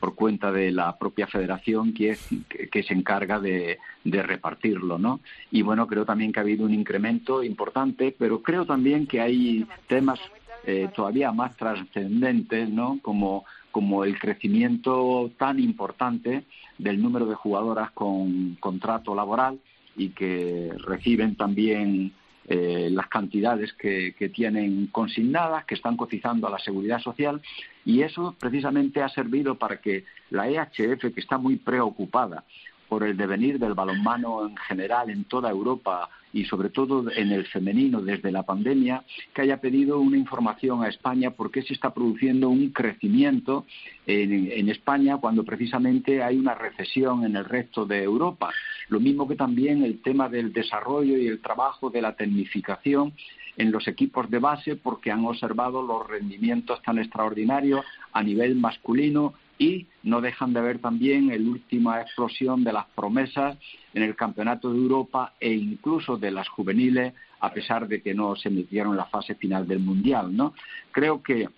por cuenta de la propia federación que, es, que, se encarga de, repartirlo, ¿no? Y bueno, creo también que ha habido un incremento importante, pero creo también que hay temas eh, todavía más trascendentes, ¿no? Como, como el crecimiento tan importante del número de jugadoras con contrato laboral y que reciben también eh, las cantidades que, tienen consignadas, que están cotizando a la seguridad social, y eso precisamente ha servido para que la EHF, que está muy preocupada por el devenir del balonmano en general en toda Europa y sobre todo en el femenino desde la pandemia, que haya pedido una información a España por qué se está produciendo un crecimiento en, España cuando precisamente hay una recesión en el resto de Europa. Lo mismo que también el tema del desarrollo y el trabajo de la tecnificación en los equipos de base porque han observado los rendimientos tan extraordinarios a nivel masculino y no dejan de ver también la última explosión de las promesas en el Campeonato de Europa e incluso de las juveniles, a pesar de que no se metieron en la fase final del Mundial. ¿no? Creo que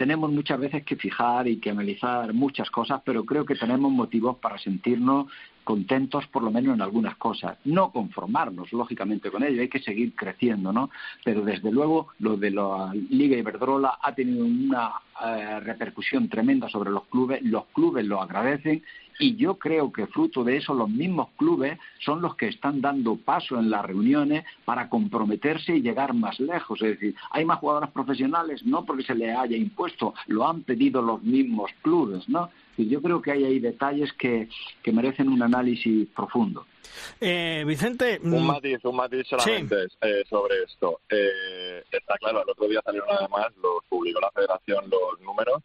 tenemos muchas veces que fijar y que analizar muchas cosas, pero creo que tenemos motivos para sentirnos contentos por lo menos en algunas cosas. No conformarnos, lógicamente, con ello, hay que seguir creciendo, ¿no? Pero desde luego lo de la Liga Iberdrola ha tenido una eh, repercusión tremenda sobre los clubes, los clubes lo agradecen y yo creo que fruto de eso los mismos clubes son los que están dando paso en las reuniones para comprometerse y llegar más lejos. Es decir, hay más jugadoras profesionales no porque se le haya impuesto, lo han pedido los mismos clubes, ¿no? Y yo creo que hay ahí detalles que, que merecen un análisis profundo. Eh, Vicente. Un mm, matiz, un matiz solamente eh, sobre esto. Eh, está claro, el otro día salieron además, los publicó la federación los números,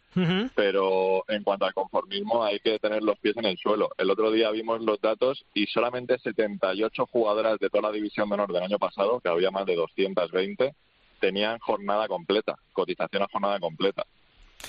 pero en cuanto al ahora mismo hay que tener los pies en el suelo. El otro día vimos los datos y solamente 78 jugadoras de toda la división menor del año pasado, que había más de 220, tenían jornada completa, cotización a jornada completa.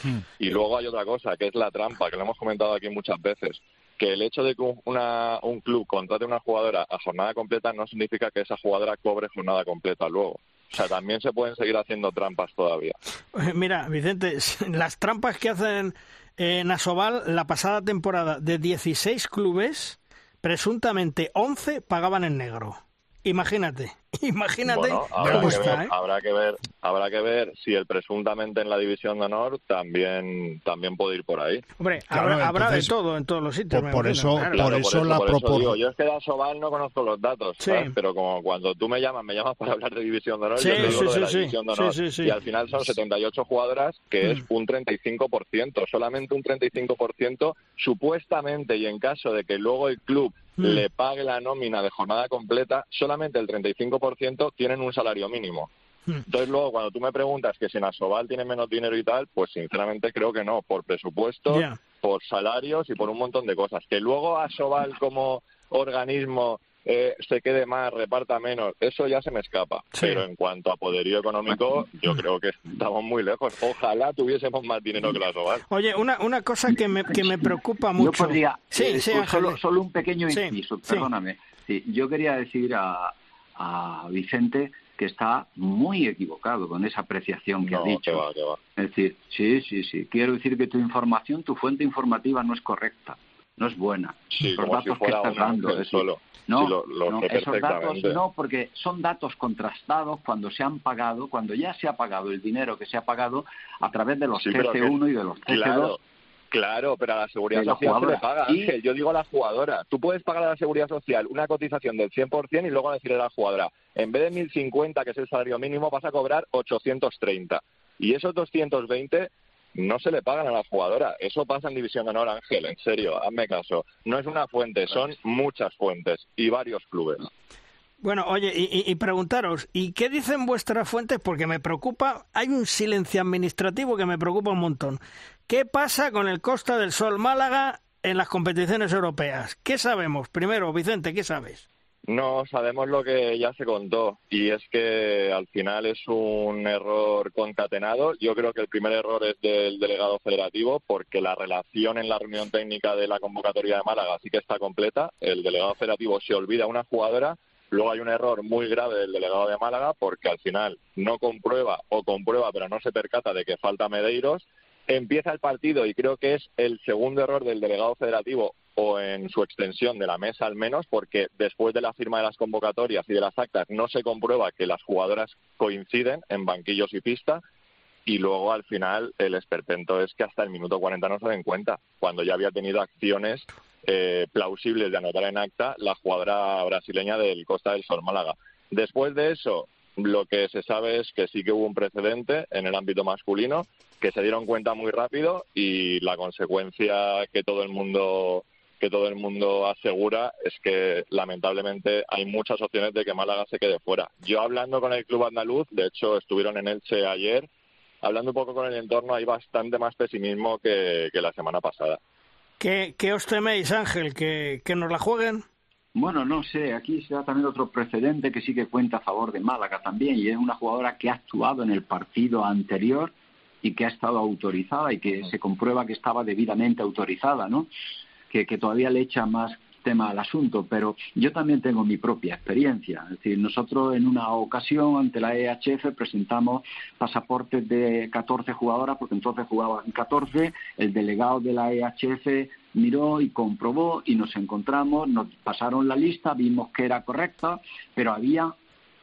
Hmm. Y luego hay otra cosa, que es la trampa, que lo hemos comentado aquí muchas veces, que el hecho de que una, un club contrate una jugadora a jornada completa no significa que esa jugadora cobre jornada completa luego. O sea, también se pueden seguir haciendo trampas todavía. Eh, Mira, Vicente, las trampas que hacen en Asobal la pasada temporada de 16 clubes, presuntamente 11 pagaban en negro. Imagínate, imagínate Bueno, habrá cómo que, está, ver, ¿eh? habrá que ver, habrá que ver si el presuntamente en la división de honor también también puede ir por ahí. Hombre, Claro, habrá, habrá de todo en todos los sitios. por- eso- claro. por Claro, eso la por eso propor- digo, yo es que de Asobal no conozco los datos, Sí. ¿sabes? pero como cuando tú me llamas, me llamas para hablar de división de honor, Sí, yo te digo sí, lo de sí, la sí. división de Sí, honor. sí, sí. Y al final son 78 jugadoras, que es Mm. un 35%, solamente un 35%, supuestamente, y en caso de que luego el club Mm. le pague la nómina de jornada completa, solamente el 35% tienen un salario mínimo. Mm. Entonces luego cuando tú me preguntas que si en Asobal tiene menos dinero y tal, pues sinceramente creo que no, por presupuesto, por salarios y por un montón de cosas. Que luego Asobal como organismo eh, se quede más, reparta menos, eso ya se me escapa. Sí. Pero en cuanto a poderío económico, yo creo que estamos muy lejos. Ojalá tuviésemos más dinero que la Asobal. Oye, una, una cosa que me, que me preocupa Yo mucho. podría, sí, eh, sí, solo, solo un pequeño inciso, sí. perdóname. Sí, yo quería decir a, a Vicente que está muy equivocado con esa apreciación que No, ha que dicho. va, que va. Es decir, sí, sí, sí. Quiero decir que tu información, tu fuente informativa no es correcta, no es buena. Sí, Los si datos que estás dando. es decir. No, Sí, lo- lo no, esos datos no, porque son datos contrastados cuando se han pagado, cuando ya se ha pagado el dinero que se ha pagado a través de los Sí, pero que- TC1 y de los TC2. Claro, claro, pero a la seguridad la social se le paga, Ángel. Yo digo a la jugadora. Tú puedes pagar a la seguridad social una cotización del 100% y luego decirle a la jugadora, en vez de 1.050, que es el salario mínimo, vas a cobrar 830. Y esos 220 no se le pagan a la jugadora. Eso pasa en División de Honor, Ángel. En serio, hazme caso. No es una fuente, son muchas fuentes y varios clubes. Bueno, oye, y, y- preguntaros, ¿y qué dicen vuestras fuentes? Porque me preocupa, hay un silencio administrativo que me preocupa un montón. ¿Qué pasa con el Costa del Sol Málaga en las competiciones europeas? ¿Qué sabemos? Primero, Vicente, ¿qué sabes? No, sabemos lo que ya se contó y es que al final es un error concatenado. Yo creo que el primer error es del delegado federativo porque la relación en la reunión técnica de la convocatoria de Málaga sí que está completa. El delegado federativo se olvida una jugadora. Luego hay un error muy grave del delegado de Málaga porque al final no comprueba o comprueba pero no se percata de que falta Medeiros. Empieza el partido y creo que es el segundo error del delegado federativo o en su extensión de la mesa al menos, porque después de la firma de las convocatorias y de las actas no se comprueba que las jugadoras coinciden en banquillos y pista y luego al final el esperpento es que hasta el minuto 40 no se den cuenta, cuando ya había tenido acciones eh, plausibles de anotar en acta la jugadora brasileña del Costa del Sol Málaga. Después de eso, lo que se sabe es que sí que hubo un precedente en el ámbito masculino, que se dieron cuenta muy rápido y la consecuencia que todo el mundo que todo el mundo asegura es que lamentablemente hay muchas opciones de que Málaga se quede fuera. Yo hablando con el club andaluz, de hecho estuvieron en Elche ayer, hablando un poco con el entorno hay bastante más pesimismo que, que la semana pasada. ¿Qué, qué os teméis, Ángel? ¿Que, ¿Que nos la jueguen? Bueno, no sé, aquí se da también otro precedente que sí que cuenta a favor de Málaga también, y es una jugadora que ha actuado en el partido anterior y que ha estado autorizada y que se comprueba que estaba debidamente autorizada, ¿no? Que, que todavía le echa más tema al asunto, pero yo también tengo mi propia experiencia. Es decir, nosotros en una ocasión ante la EHF presentamos pasaportes de 14 jugadoras, porque entonces jugaban 14, el delegado de la EHF miró y comprobó y nos encontramos, nos pasaron la lista, vimos que era correcta, pero había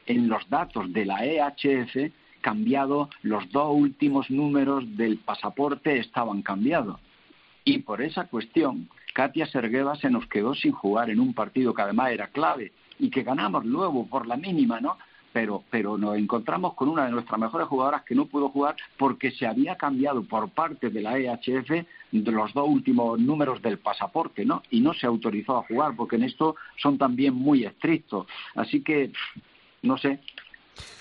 en los datos de la EHF cambiado los dos últimos números del pasaporte estaban cambiados. Y por esa cuestión, Katia Sergueva se nos quedó sin jugar en un partido que además era clave y que ganamos luego por la mínima, ¿no? Pero, pero nos encontramos con una de nuestras mejores jugadoras que no pudo jugar porque se había cambiado por parte de la EHF los dos últimos números del pasaporte, ¿no? Y no se autorizó a jugar porque en esto son también muy estrictos. Así que, no sé,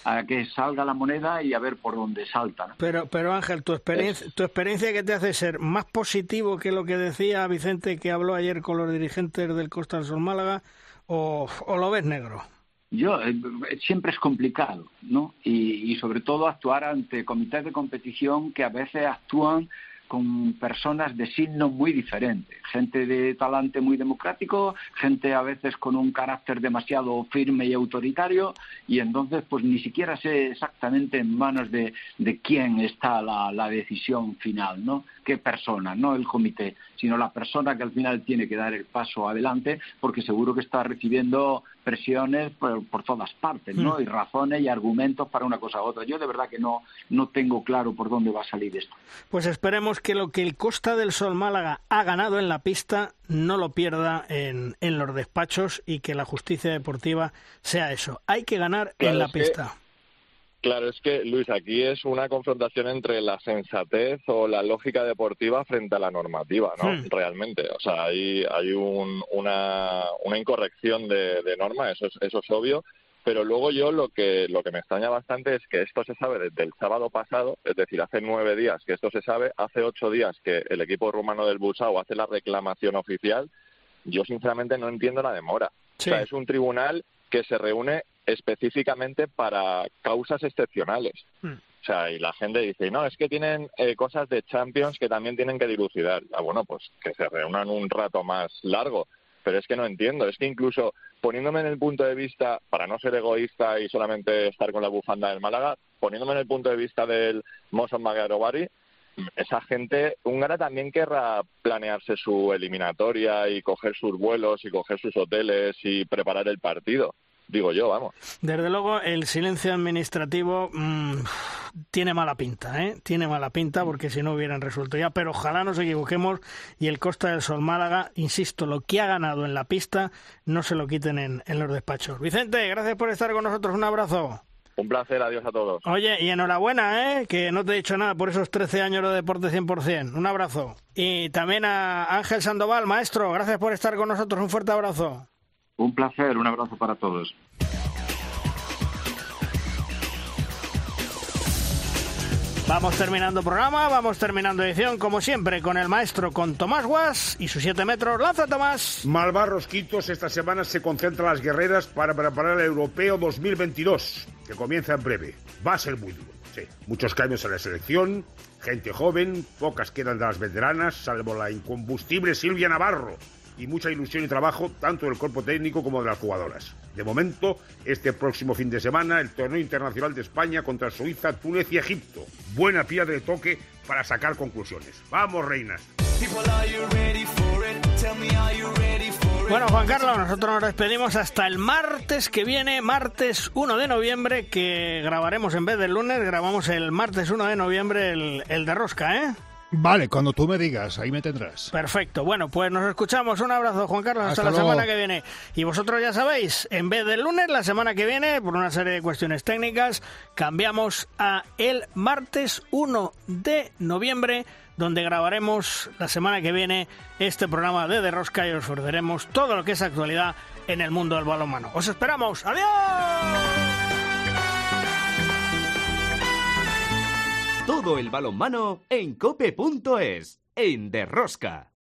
a que salga la moneda y a ver por dónde salta. Pero, pero Ángel, tu experiencia, tu experiencia que te hace ser más positivo que lo que decía Vicente que habló ayer con los dirigentes del Costa del Sol Málaga, o, o lo ves negro. Yo, eh, siempre es complicado, ¿no? Y, y sobre todo actuar ante comités de competición que a veces actúan con personas de signo muy diferente, gente de talante muy democrático, gente a veces con un carácter demasiado firme y autoritario, y entonces pues ni siquiera sé exactamente en manos de, de quién está la, la, decisión final, ¿no? qué persona, no el comité, sino la persona que al final tiene que dar el paso adelante, porque seguro que está recibiendo presiones por, por todas partes, ¿no? Mm. Y razones y argumentos para una cosa u otra. Yo de verdad que no, no tengo claro por dónde va a salir esto. Pues esperemos que lo que el Costa del Sol Málaga ha ganado en la pista no lo pierda en, en los despachos y que la justicia deportiva sea eso. Hay que ganar claro, en la pista. Que... Claro, es que Luis, aquí es una confrontación entre la sensatez o la lógica deportiva frente a la normativa, ¿no? Hmm. Realmente, o sea, hay, hay un, una, una incorrección de, de norma, eso es, eso es obvio, pero luego yo lo que lo que me extraña bastante es que esto se sabe desde el sábado pasado, es decir, hace nueve días que esto se sabe, hace ocho días que el equipo rumano del Busao hace la reclamación oficial, yo sinceramente no entiendo la demora. Sí. O sea, es un tribunal que se reúne específicamente para causas excepcionales. Hmm. O sea, y la gente dice, no, es que tienen eh, cosas de Champions que también tienen que dilucidar. Ah, bueno, pues que se reúnan un rato más largo. Pero es que no entiendo. Es que incluso poniéndome en el punto de vista, para no ser egoísta y solamente estar con la bufanda del Málaga, poniéndome en el punto de vista del Moson Magarobari, esa gente húngara también querrá planearse su eliminatoria y coger sus vuelos y coger sus hoteles y preparar el partido digo yo, vamos. Desde luego, el silencio administrativo mmm, tiene mala pinta, ¿eh? Tiene mala pinta porque si no hubieran resuelto ya, pero ojalá nos equivoquemos y el Costa del Sol Málaga, insisto, lo que ha ganado en la pista no se lo quiten en, en los despachos. Vicente, gracias por estar con nosotros, un abrazo. Un placer, adiós a todos. Oye, y enhorabuena, ¿eh? que no te he dicho nada por esos 13 años de deporte 100%. Un abrazo. Y también a Ángel Sandoval, maestro, gracias por estar con nosotros. Un fuerte abrazo. Un placer, un abrazo para todos. Vamos terminando programa, vamos terminando edición, como siempre, con el maestro, con Tomás Guas y sus 7 metros. ¡Lanza, Tomás! Malvar Rosquitos, esta semana se concentran las guerreras para preparar el Europeo 2022, que comienza en breve. Va a ser muy duro, sí. Muchos cambios en la selección, gente joven, pocas quedan de las veteranas, salvo la incombustible Silvia Navarro, y mucha ilusión y trabajo tanto del cuerpo técnico como de las jugadoras. De momento, este próximo fin de semana, el torneo internacional de España contra Suiza, Túnez y Egipto. Buena piedra de toque para sacar conclusiones. ¡Vamos, reinas! Bueno, Juan Carlos, nosotros nos despedimos hasta el martes que viene, martes 1 de noviembre, que grabaremos en vez del lunes, grabamos el martes 1 de noviembre el, el de Rosca, ¿eh? Vale, cuando tú me digas, ahí me tendrás. Perfecto. Bueno, pues nos escuchamos. Un abrazo, Juan Carlos. Hasta, Hasta la luego. semana que viene. Y vosotros ya sabéis, en vez del lunes, la semana que viene, por una serie de cuestiones técnicas, cambiamos a el martes 1 de noviembre, donde grabaremos la semana que viene este programa de De Rosca y os ofreceremos todo lo que es actualidad en el mundo del balonmano. ¡Os esperamos! ¡Adiós! Todo el balonmano en cope.es, en Derrosca.